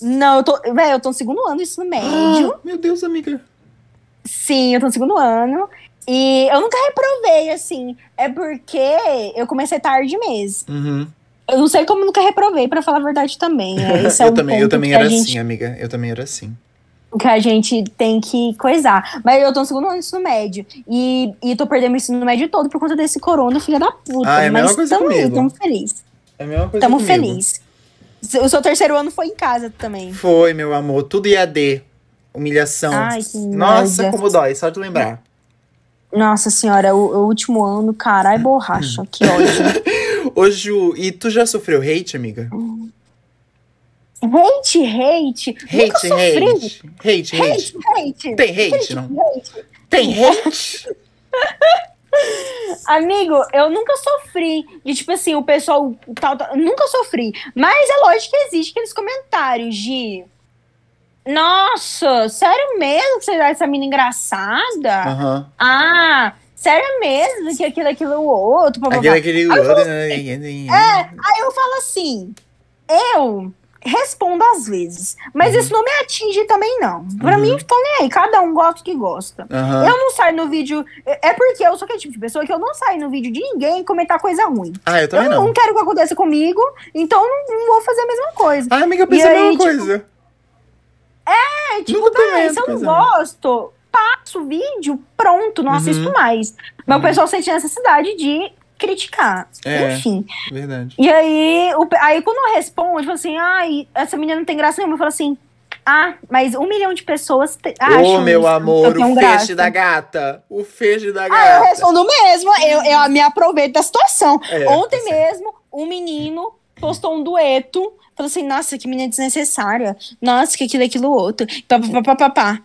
Não, eu tô. Véi, eu tô no segundo ano do ensino médio. Ah, meu Deus, amiga. Sim, eu tô no segundo ano. E eu nunca reprovei, assim. É porque eu comecei tarde mesmo. Uhum. Eu não sei como nunca reprovei, pra falar a verdade também. É, esse é eu um também, eu também era gente assim, amiga. Eu também era assim. que a gente tem que coisar. Mas eu tô no segundo ano do ensino médio. E, e tô perdendo o ensino médio todo por conta desse corona, filha da puta. Ah, é Mas tamo aí, comigo. tamo feliz. É a mesma coisa Tamo comigo. feliz. O seu terceiro ano foi em casa também. Foi, meu amor. Tudo IAD. Humilhação. Ai, que Nossa, merda. como dói, só de lembrar. Nossa senhora, o, o último ano, caralho, borracha. Que ódio. Ô, Ju, e tu já sofreu hate, amiga? hate, hate. Nunca Hate, sofri. hate. Hate, hate. Hate, hate. Tem hate, não? hate. Tem hate? Amigo, eu nunca sofri de, tipo assim, o pessoal tal, tal, nunca sofri. Mas é lógico que existe aqueles comentários de. Nossa, sério mesmo que você acha essa mina engraçada? Aham. Ah, sério mesmo que aquilo, aquilo, outro. blá, blá, blá. Aquele, aquele... Aí eu falo É. Aí eu falo assim, eu respondo às vezes, mas Uhum. isso não me atinge também não. Pra Uhum. mim, tô nem aí, cada um gosta que gosta. Aham. Eu não saio no vídeo. É é porque eu sou aquele tipo de pessoa que eu não saio no vídeo de ninguém comentar coisa ruim. Ah, eu também eu não, não. quero que aconteça comigo, então não, vou fazer a mesma coisa. Ah, amiga, eu pensei a mesma tipo, coisa. É, tipo, Nunca tá, se eu não gosto, passo o vídeo, pronto, não Uhum. assisto mais. Mas o pessoal sente necessidade de criticar. É. Enfim. Verdade. E aí, o, aí quando eu respondo, tipo assim, ai, essa menina não tem graça nenhuma, eu falo assim, ah, mas um milhão de pessoas te, Ô, acham meu isso, amor, o graça. feixe da gata. O feixe da Ah, eu gata. respondo mesmo, eu, eu me aproveito da situação. É, Ontem tá mesmo, um menino postou um dueto, falou assim, nossa, que menina desnecessária, nossa, que aquilo, aquilo, outro, pá, pá, pá, pá, pá.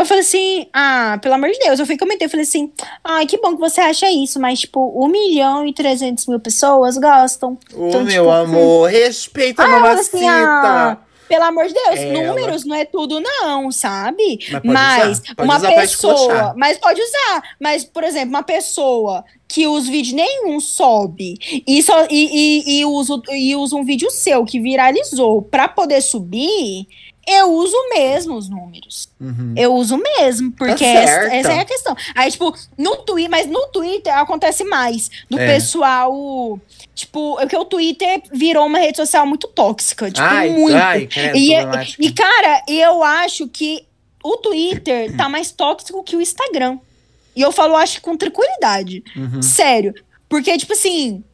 Eu falei assim, ah, pelo amor de Deus, eu fui comentar, eu falei assim, ai, que bom que você acha isso, mas, tipo, um milhão e trezentos mil pessoas gostam. Ô, Então, meu tipo, amor, respeita a Ah, mamacita. assim, ah, pelo amor de Deus, Ela. números não é tudo não, sabe? Mas Mas uma pessoa, mas pode usar, mas por exemplo, uma pessoa que os vídeos nenhum sobe e, só, e, e, e, usa, e usa um vídeo seu que viralizou pra poder subir, eu uso mesmo os números. Uhum. Eu uso mesmo, porque Tá essa, essa é a questão. Aí, tipo, no Twitter, mas no Twitter acontece mais. Do É. pessoal. Tipo, é que o Twitter virou uma rede social muito tóxica. Tipo, ai, muito. ai, credo, e, é- problemática. e, cara, eu acho que o Twitter tá mais tóxico que o Instagram. E eu falo, acho, com tranquilidade. Uhum. Sério. Porque, tipo assim,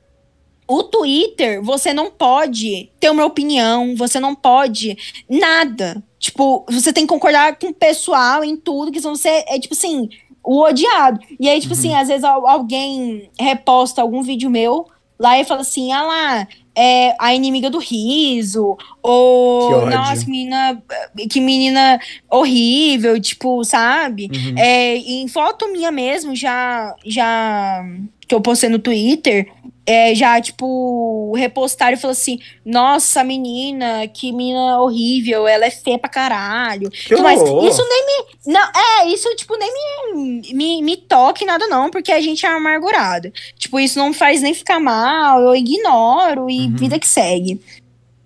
o Twitter, você não pode ter uma opinião, você não pode nada. Tipo, você tem que concordar com o pessoal em tudo, que senão você é, tipo assim, o odiado. E aí, tipo assim, às vezes al- alguém reposta algum vídeo meu lá e fala assim, ah lá, é a inimiga do riso, ou, nossa, que menina, que menina horrível, tipo, sabe? Uhum. É, em foto minha mesmo, já, já que eu postei no Twitter, é, já, tipo, repostaram e falou assim: Nossa, menina, que menina horrível, ela é feia pra caralho. Que Mas isso nem me. Não, é, isso, tipo, nem me, me, me toque nada, não, porque a gente é amargurado. Tipo, isso não faz nem ficar mal, eu ignoro e Uhum. vida que segue.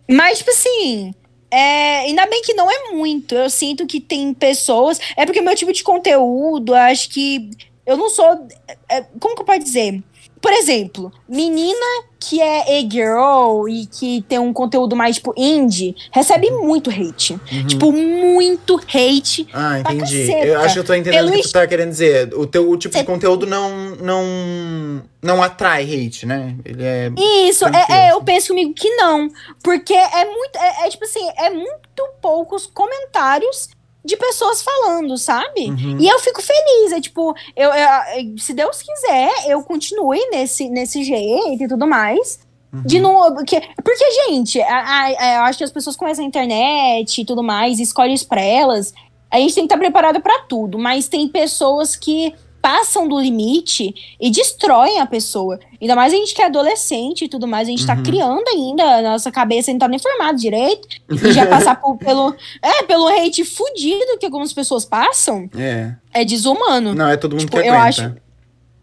Mas, tipo assim. É, ainda bem que não é muito. Eu sinto que tem pessoas. É porque meu tipo de conteúdo, acho que. Eu não sou. é, como que eu posso dizer? Por exemplo, menina que é e-girl e que tem um conteúdo mais, tipo, indie, recebe muito hate. Uhum. Tipo, muito hate. Ah, entendi. Eu acho que eu tô entendendo o que tu tá querendo dizer. O teu o tipo de Cê- conteúdo não, não, não atrai hate, né? Ele é. Isso, é, é, eu assim. penso comigo que não. Porque é muito. É, é tipo assim, é muito poucos comentários de pessoas falando, sabe? Uhum. E eu fico feliz. É tipo, eu, eu- se Deus quiser, eu continue nesse, nesse jeito e tudo mais. Uhum. De novo, porque, porque gente, a- a- a- eu acho que as pessoas começam a internet e tudo mais, escolhem isso pra elas. A gente tem que estar preparado pra tudo, mas tem pessoas que passam do limite e destroem a pessoa. Ainda mais a gente que é adolescente e tudo mais, a gente tá Uhum. criando ainda, a nossa cabeça ainda tá nem formada direito. E já passar por- pelo, é, pelo hate fudido que algumas pessoas passam, É. é desumano. Não, é todo mundo Tipo, que eu aguenta. acho-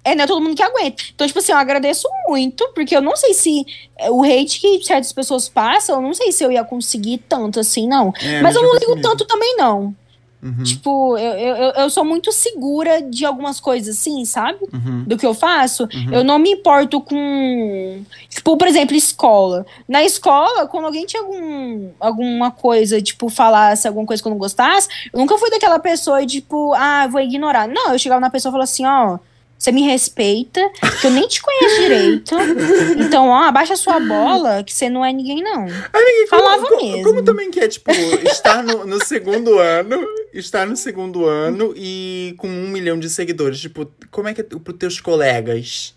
É, não é todo mundo que aguenta. Então, tipo assim, eu agradeço muito, porque eu não sei se é, o hate que certas pessoas passam, eu não sei se eu ia conseguir tanto assim, não. É, Mas eu não ligo comigo. tanto também, não. Uhum, Tipo, eu, eu, eu- sou muito segura de algumas coisas, assim, sabe? uhum, Do que eu faço. Uhum. Eu não me importo com. Tipo, por exemplo, escola. Na escola, quando alguém tinha algum, alguma coisa, tipo, falasse alguma coisa que eu não gostasse, eu nunca fui daquela pessoa, tipo, ah, vou ignorar. Não, eu chegava na pessoa e falava assim, ó. Você me respeita, que eu nem te conheço direito. Então, ó, abaixa sua bola, que você não é ninguém, não. Amiga, Falava como, mesmo. Como também que é, tipo, estar no, no segundo ano, estar no segundo ano e com um milhão de seguidores. Tipo, como é que é pros teus colegas?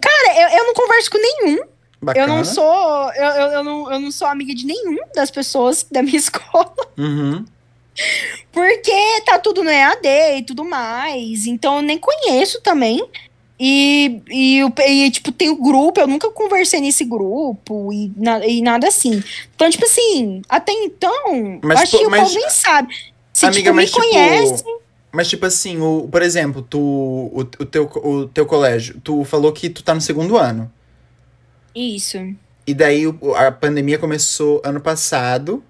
Cara, eu, eu não converso com nenhum. Bacana. Eu não sou. Eu, eu, eu não, eu não sou amiga de nenhum das pessoas da minha escola. Uhum. Porque tá tudo no EAD e tudo mais. Então eu nem conheço também. E, e, e, tipo, tem o grupo, eu nunca conversei nesse grupo e, na- e nada assim. Então, tipo assim, até então, Mas, acho pô, que o mas- povo nem sabe. Se, Amiga, tipo, me mas, tipo, conhece. Mas, tipo assim, o, por exemplo, tu, o, o, teu, o teu colégio, tu falou que tu tá no segundo ano. Isso. E daí a pandemia começou ano passado.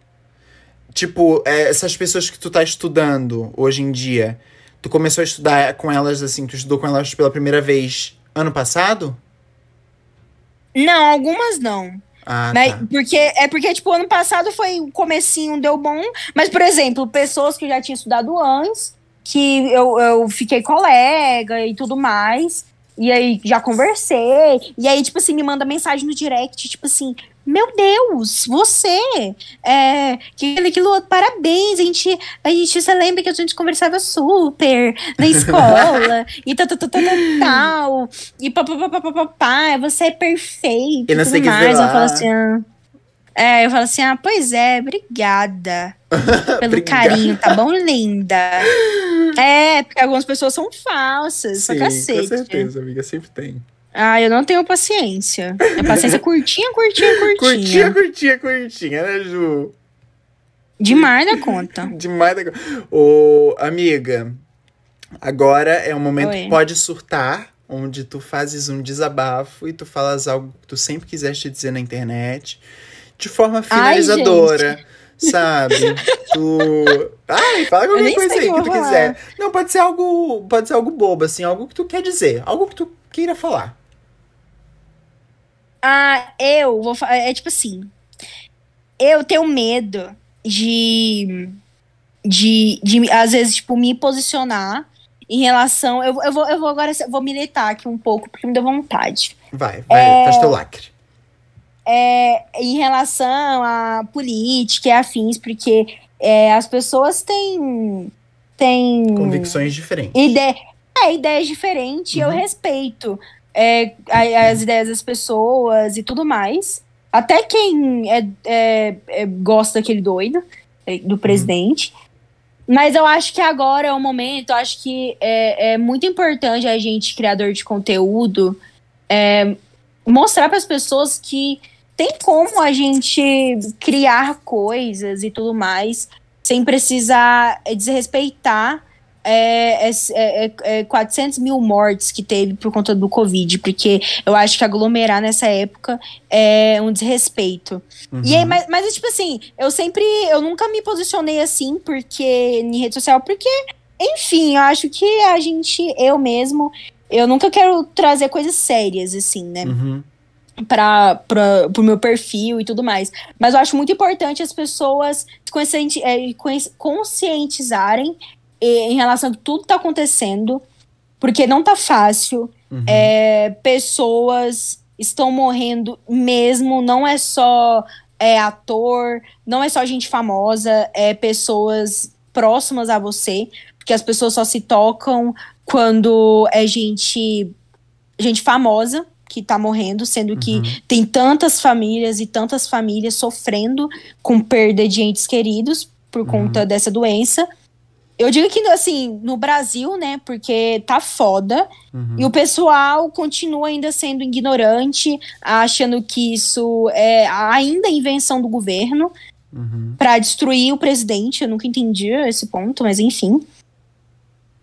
Tipo, é, essas pessoas que tu tá estudando hoje em dia, tu começou a estudar com elas assim, tu estudou com elas pela primeira vez ano passado? Não, algumas não. Ah, Mas, tá. porque, é porque, tipo, ano passado foi o comecinho, deu bom. Mas, por exemplo, pessoas que eu já tinha estudado antes, que eu, eu fiquei colega e tudo mais. E aí já conversei. E aí, tipo assim, me manda mensagem no direct, tipo assim. Meu Deus, você! É, que aquilo parabéns, a gente, a gente, você lembra que a gente conversava super na escola, e tal, tal, tal, tal, tal, tal, e papapá, você é perfeito, E não sei mais. Eu falo assim, ah, é, eu falo assim, ah, pois é, obrigada pelo Obrigada. carinho, tá bom, linda? É, porque algumas pessoas são falsas, só Sim, cacete. com certeza, amiga, sempre tem. Ah, eu não tenho paciência. A paciência é curtinha, curtinha, curtinha. Curtinha, curtinha, curtinha, né, Ju? Demais da conta. Demais da... Ô, amiga, agora é o momento Oi. que pode surtar, onde tu fazes um desabafo e tu falas algo que tu sempre quiseste dizer na internet, de forma Ai, finalizadora, sabe? tu... Ai, fala qualquer coisa aí que tu vou quiser. Não, pode ser algo, pode ser algo bobo, assim, algo que tu quer dizer, algo que tu queira falar. Ah, eu vou falar. É tipo assim. Eu tenho medo de. De, de às vezes, tipo, me posicionar em relação. Eu, eu, vou, eu vou agora eu vou militar aqui um pouco, porque me deu vontade. Vai, vai, É. faz teu lacre. É, em relação à política e afins, porque é, as pessoas têm. têm Convicções diferentes. Ideia, é, ideias diferentes, eu Uhum. respeito é, as ideias das pessoas e tudo mais. Até quem é, é- é- gosta daquele doido, é, do presidente. Mas eu acho que agora é o momento, eu acho que é, é muito importante a gente, criador de conteúdo, é, mostrar para as pessoas que tem como a gente criar coisas e tudo mais sem precisar desrespeitar é, é, é, é, 400 mil mortes que teve por conta do Covid, porque eu acho que aglomerar nessa época é um desrespeito. E aí, Uhum. mas, mas, tipo assim, eu sempre, eu nunca me posicionei assim, porque, em rede social, porque, enfim, eu acho que a gente, eu mesmo, eu nunca quero trazer coisas sérias, assim, né? Uhum. para pro meu perfil e tudo mais. Mas eu acho muito importante as pessoas é, conscientizarem em relação a que tudo tá acontecendo, porque não tá fácil. Uhum. É, pessoas estão morrendo mesmo, não é só é, ator, não é só gente famosa, é pessoas próximas a você, porque as pessoas só se tocam quando é gente, gente famosa que tá morrendo, sendo que Uhum. tem tantas famílias e tantas famílias sofrendo com perda de entes queridos por Uhum. conta dessa doença. Eu digo que, assim, no Brasil, né, porque tá foda, Uhum. e o pessoal continua ainda sendo ignorante, achando que isso é ainda invenção do governo Uhum. para destruir o presidente. Eu nunca entendi esse ponto, mas enfim.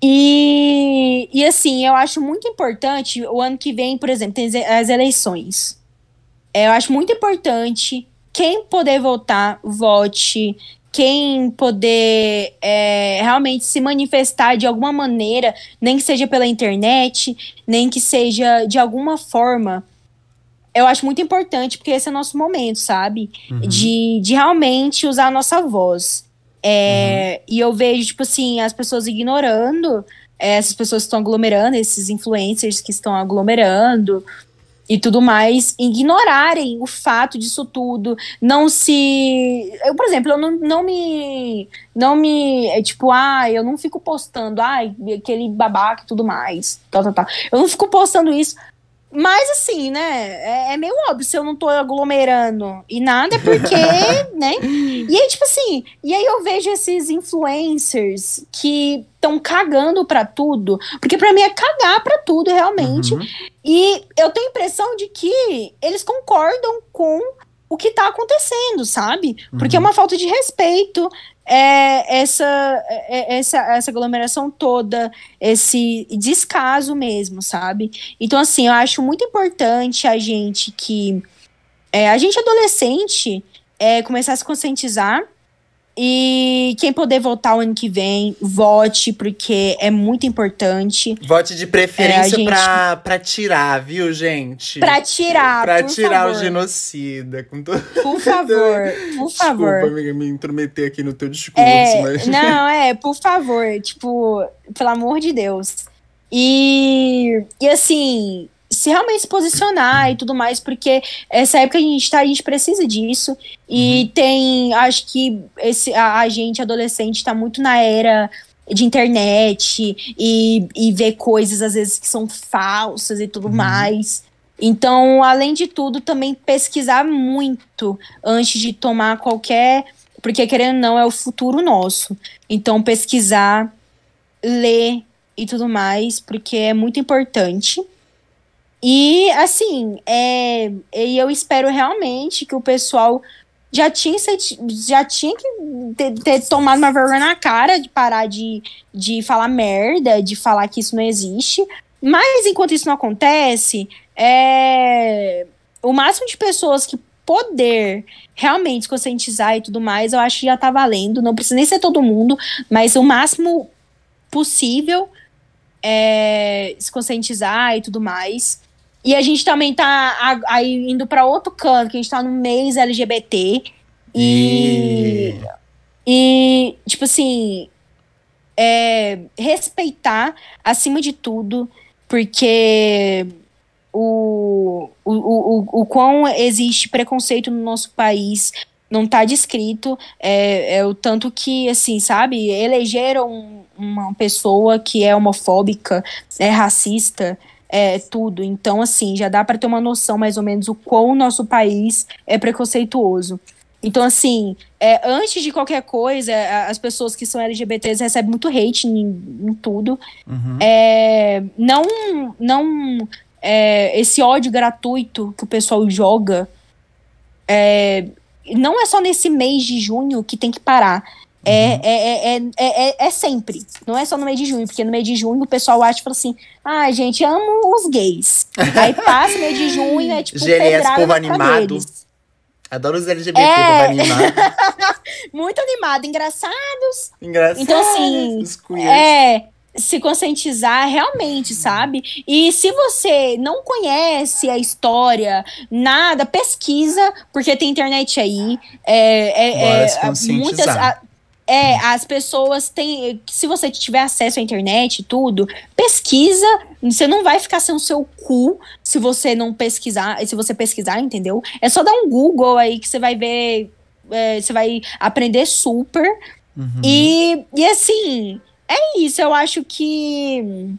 E, e assim, eu acho muito importante o ano que vem, por exemplo, tem as- eleições. É, eu acho muito importante quem poder votar, vote. Quem poder é, realmente se manifestar de alguma maneira, nem que seja pela internet, nem que seja de alguma forma, eu acho muito importante, porque esse é o nosso momento, sabe? Uhum. de, de realmente usar a nossa voz. É, E eu vejo, tipo assim, as pessoas ignorando é, essas pessoas que estão aglomerando, esses influencers que estão aglomerando e tudo mais, ignorarem o fato disso tudo, não se. Eu, por exemplo, eu não, não me. Não me. É tipo, ah, eu não fico postando, ai, ah, aquele babaca e tudo mais. Tal, tal, tal. Eu não fico postando isso. Mas assim, né? É, é, meio óbvio se eu não tô aglomerando e nada, é porque, né? E aí, tipo assim, e aí eu vejo esses influencers que estão cagando para tudo, porque para mim é cagar para tudo realmente. Uhum. E eu tenho a impressão de que eles concordam com o que tá acontecendo, sabe? Porque é uhum. é uma falta de respeito, é essa, é, é essa, essa aglomeração toda, esse descaso mesmo, sabe? Então, assim, eu acho muito importante a gente que. É, a gente adolescente é, começar a se conscientizar e quem puder votar o ano que vem, vote, porque é muito importante. Vote de preferência é, gente... pra, pra tirar, viu, gente? Pra tirar, Pra tirar favor. o genocida. Com to... Por favor, por favor. Desculpa, amiga, me intrometer aqui no teu discurso, é, mas... Não, é, por favor, tipo, pelo amor de Deus. E, e assim, se realmente se posicionar e tudo mais, porque essa época a gente tá, a gente precisa disso. E uhum. tem, acho que esse, a, a gente, adolescente, está muito na era de internet e, e ver coisas às vezes que são falsas e tudo uhum. mais. Então, além de tudo, também pesquisar muito antes de tomar qualquer. Porque, querendo ou não, é o futuro nosso. Então, pesquisar, ler e tudo mais, porque é muito importante. E, assim, é, e eu espero realmente que o pessoal já tinha, já tinha que ter, ter, tomado uma vergonha na cara de parar de, de falar merda, de falar que isso não existe. Mas enquanto isso não acontece, é, o máximo de pessoas que poder realmente conscientizar e tudo mais, eu acho que já tá valendo. Não precisa nem ser todo mundo, mas o máximo possível é, se conscientizar e tudo mais. E a gente também tá aí indo para outro canto, que a gente tá no mês LGBT. E. E, tipo assim. É, respeitar acima de tudo, porque o, o, o, o quão existe preconceito no nosso país não tá descrito. É, é o tanto que, assim, sabe, elegeram uma pessoa que é homofóbica, é racista é, tudo. Então, assim, já dá para ter uma noção mais ou menos o quão o nosso país é preconceituoso. Então, assim, é, antes de qualquer coisa, as pessoas que são LGBTs recebem muito hate em, em tudo. Uhum. É, não, não é, esse ódio gratuito que o pessoal joga, é, não é só nesse mês de junho que tem que parar. É, é, é, é, é, sempre. Não é só no mês de junho, porque no mês de junho o pessoal acha, fala assim, ah, gente, amo os gays. Aí passa o mês de junho, é tipo, GLS, povo animado. Adoro os LGBT, é... povo animado. Muito animado, engraçados. Engraçados. Então, assim, é, se conscientizar realmente, sabe? E se você não conhece a história, nada, pesquisa, porque tem internet aí. É, é, é muitas. A, é, as pessoas têm. Se você tiver acesso à internet e tudo, pesquisa. Você não vai ficar sem o seu cu se você não pesquisar. Se você pesquisar, entendeu? É só dar um Google aí que você vai ver. É, você vai aprender super. Uhum. E, e assim, é isso. Eu acho que.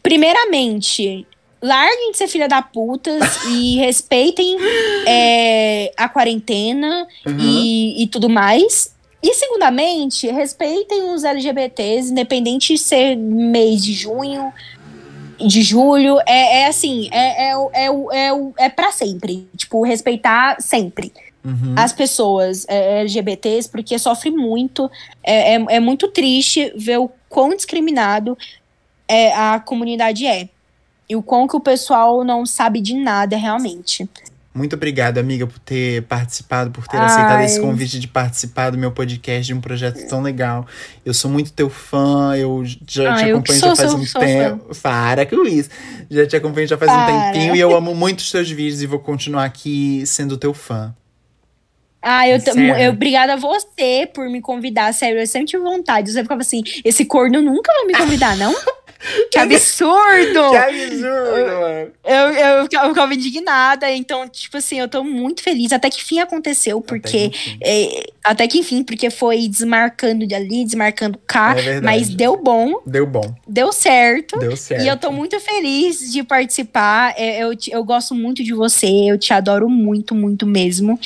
Primeiramente, larguem de ser filha da putas e respeitem é, a quarentena uhum. e, e tudo mais. E, segundamente, respeitem os LGBTs, independente de ser mês de junho, de julho. É, é assim, é, é, é, é, é para sempre. Tipo, respeitar sempre. Uhum. As pessoas é, LGBTs, porque sofre muito. É, é, é, muito triste ver o quão discriminado é, a comunidade é. E o quão que o pessoal não sabe de nada realmente. Muito obrigado, amiga, por ter participado, por ter Ai. aceitado esse convite de participar do meu podcast, de um projeto tão legal. Eu sou muito teu fã, eu já Ai, te acompanho sou, já faz sou, um sou tempo. Fã. Para com isso. Já te acompanho já faz Para. um tempinho e eu amo muito os teus vídeos e vou continuar aqui sendo teu fã. Ah, eu, eu obrigada a você por me convidar, sério. Eu sempre tive vontade. Sempre ficava assim: esse corno nunca vai me convidar, não? Que absurdo! Que absurdo, mano. Eu, eu, ficava- eu ficava indignada, então, tipo assim, eu tô muito feliz. Até que fim aconteceu, porque. Até que enfim. é, até que enfim, porque foi desmarcando de ali, desmarcando cá, É mas deu bom, Deu bom. deu certo. Deu certo. E eu tô muito feliz de participar. É, Eu, te- eu gosto muito de você, eu te adoro muito, muito mesmo.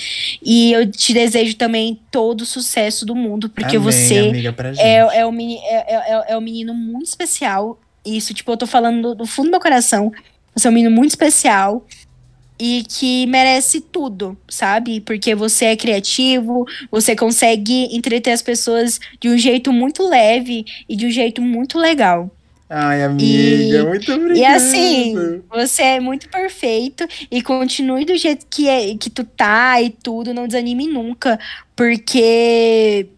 E eu te desejo também todo o sucesso do mundo, porque Amém, você amiga, é, é, um é, é, é- é um menino muito especial. Isso, tipo, eu tô falando do, do fundo do meu coração. Você é um menino muito especial e que merece tudo, sabe? Porque você é criativo, você consegue entreter as pessoas de um jeito muito leve e de um jeito muito legal. Ai, amiga, E- muito obrigado. E assim, você é muito perfeito e continue do jeito que, é, que tu tá e tudo, não desanime nunca, porque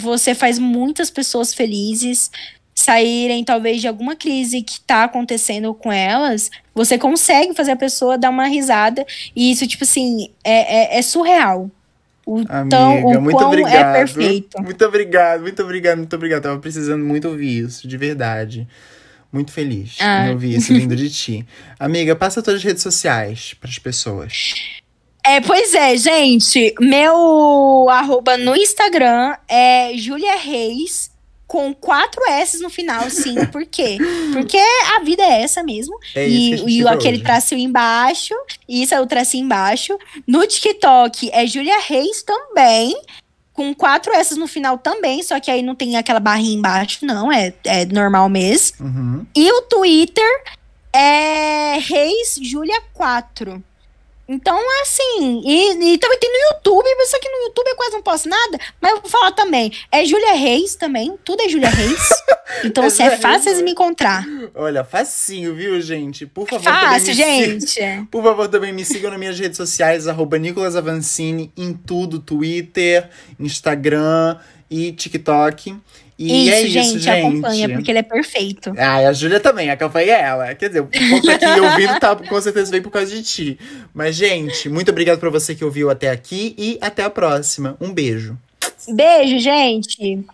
você faz muitas pessoas felizes saírem talvez de alguma crise que tá acontecendo com elas, você consegue fazer a pessoa dar uma risada e isso, tipo assim, é, é, é surreal. O, Amiga, tão, o muito quão obrigado. é perfeito. Muito obrigado, muito obrigado, muito obrigado. Tava precisando muito ouvir isso, de verdade. Muito feliz Ah. em ouvir isso vindo de ti. Amiga, passa todas as redes sociais pras pessoas. É, pois é, gente. Meu arroba no Instagram é Julia Reis, com quatro S no final, sim. Por quê? Porque a vida é essa mesmo. É e e aquele hoje. tracinho embaixo. E isso é o tracinho embaixo. No TikTok é Julia Reis também. Com quatro S no final também, só que aí não tem aquela barrinha embaixo, não, é, é normal mesmo. Uhum. E o Twitter é Reis Julia 4. Então, assim, e, e também tem no YouTube, só que no YouTube eu quase não posto nada, mas eu vou falar também. É Júlia Reis também, tudo é Júlia Reis. Então, se é Exato. fácil de me encontrar. Olha, facinho, viu, gente? Por favor, também Fácil, gente. Por favor, também me sigam nas minhas redes sociais, arroba Nicolas Avancini, em tudo, Twitter, Instagram e TikTok. E isso, é isso, gente, gente. acompanha, porque ele é perfeito. Ah, e a Júlia também, acompanha ela. Quer dizer, o povo tá aqui ouvindo tá, com certeza veio por causa de ti. Mas, gente, muito obrigado pra você que ouviu até aqui e até a próxima. Um beijo. Beijo, gente.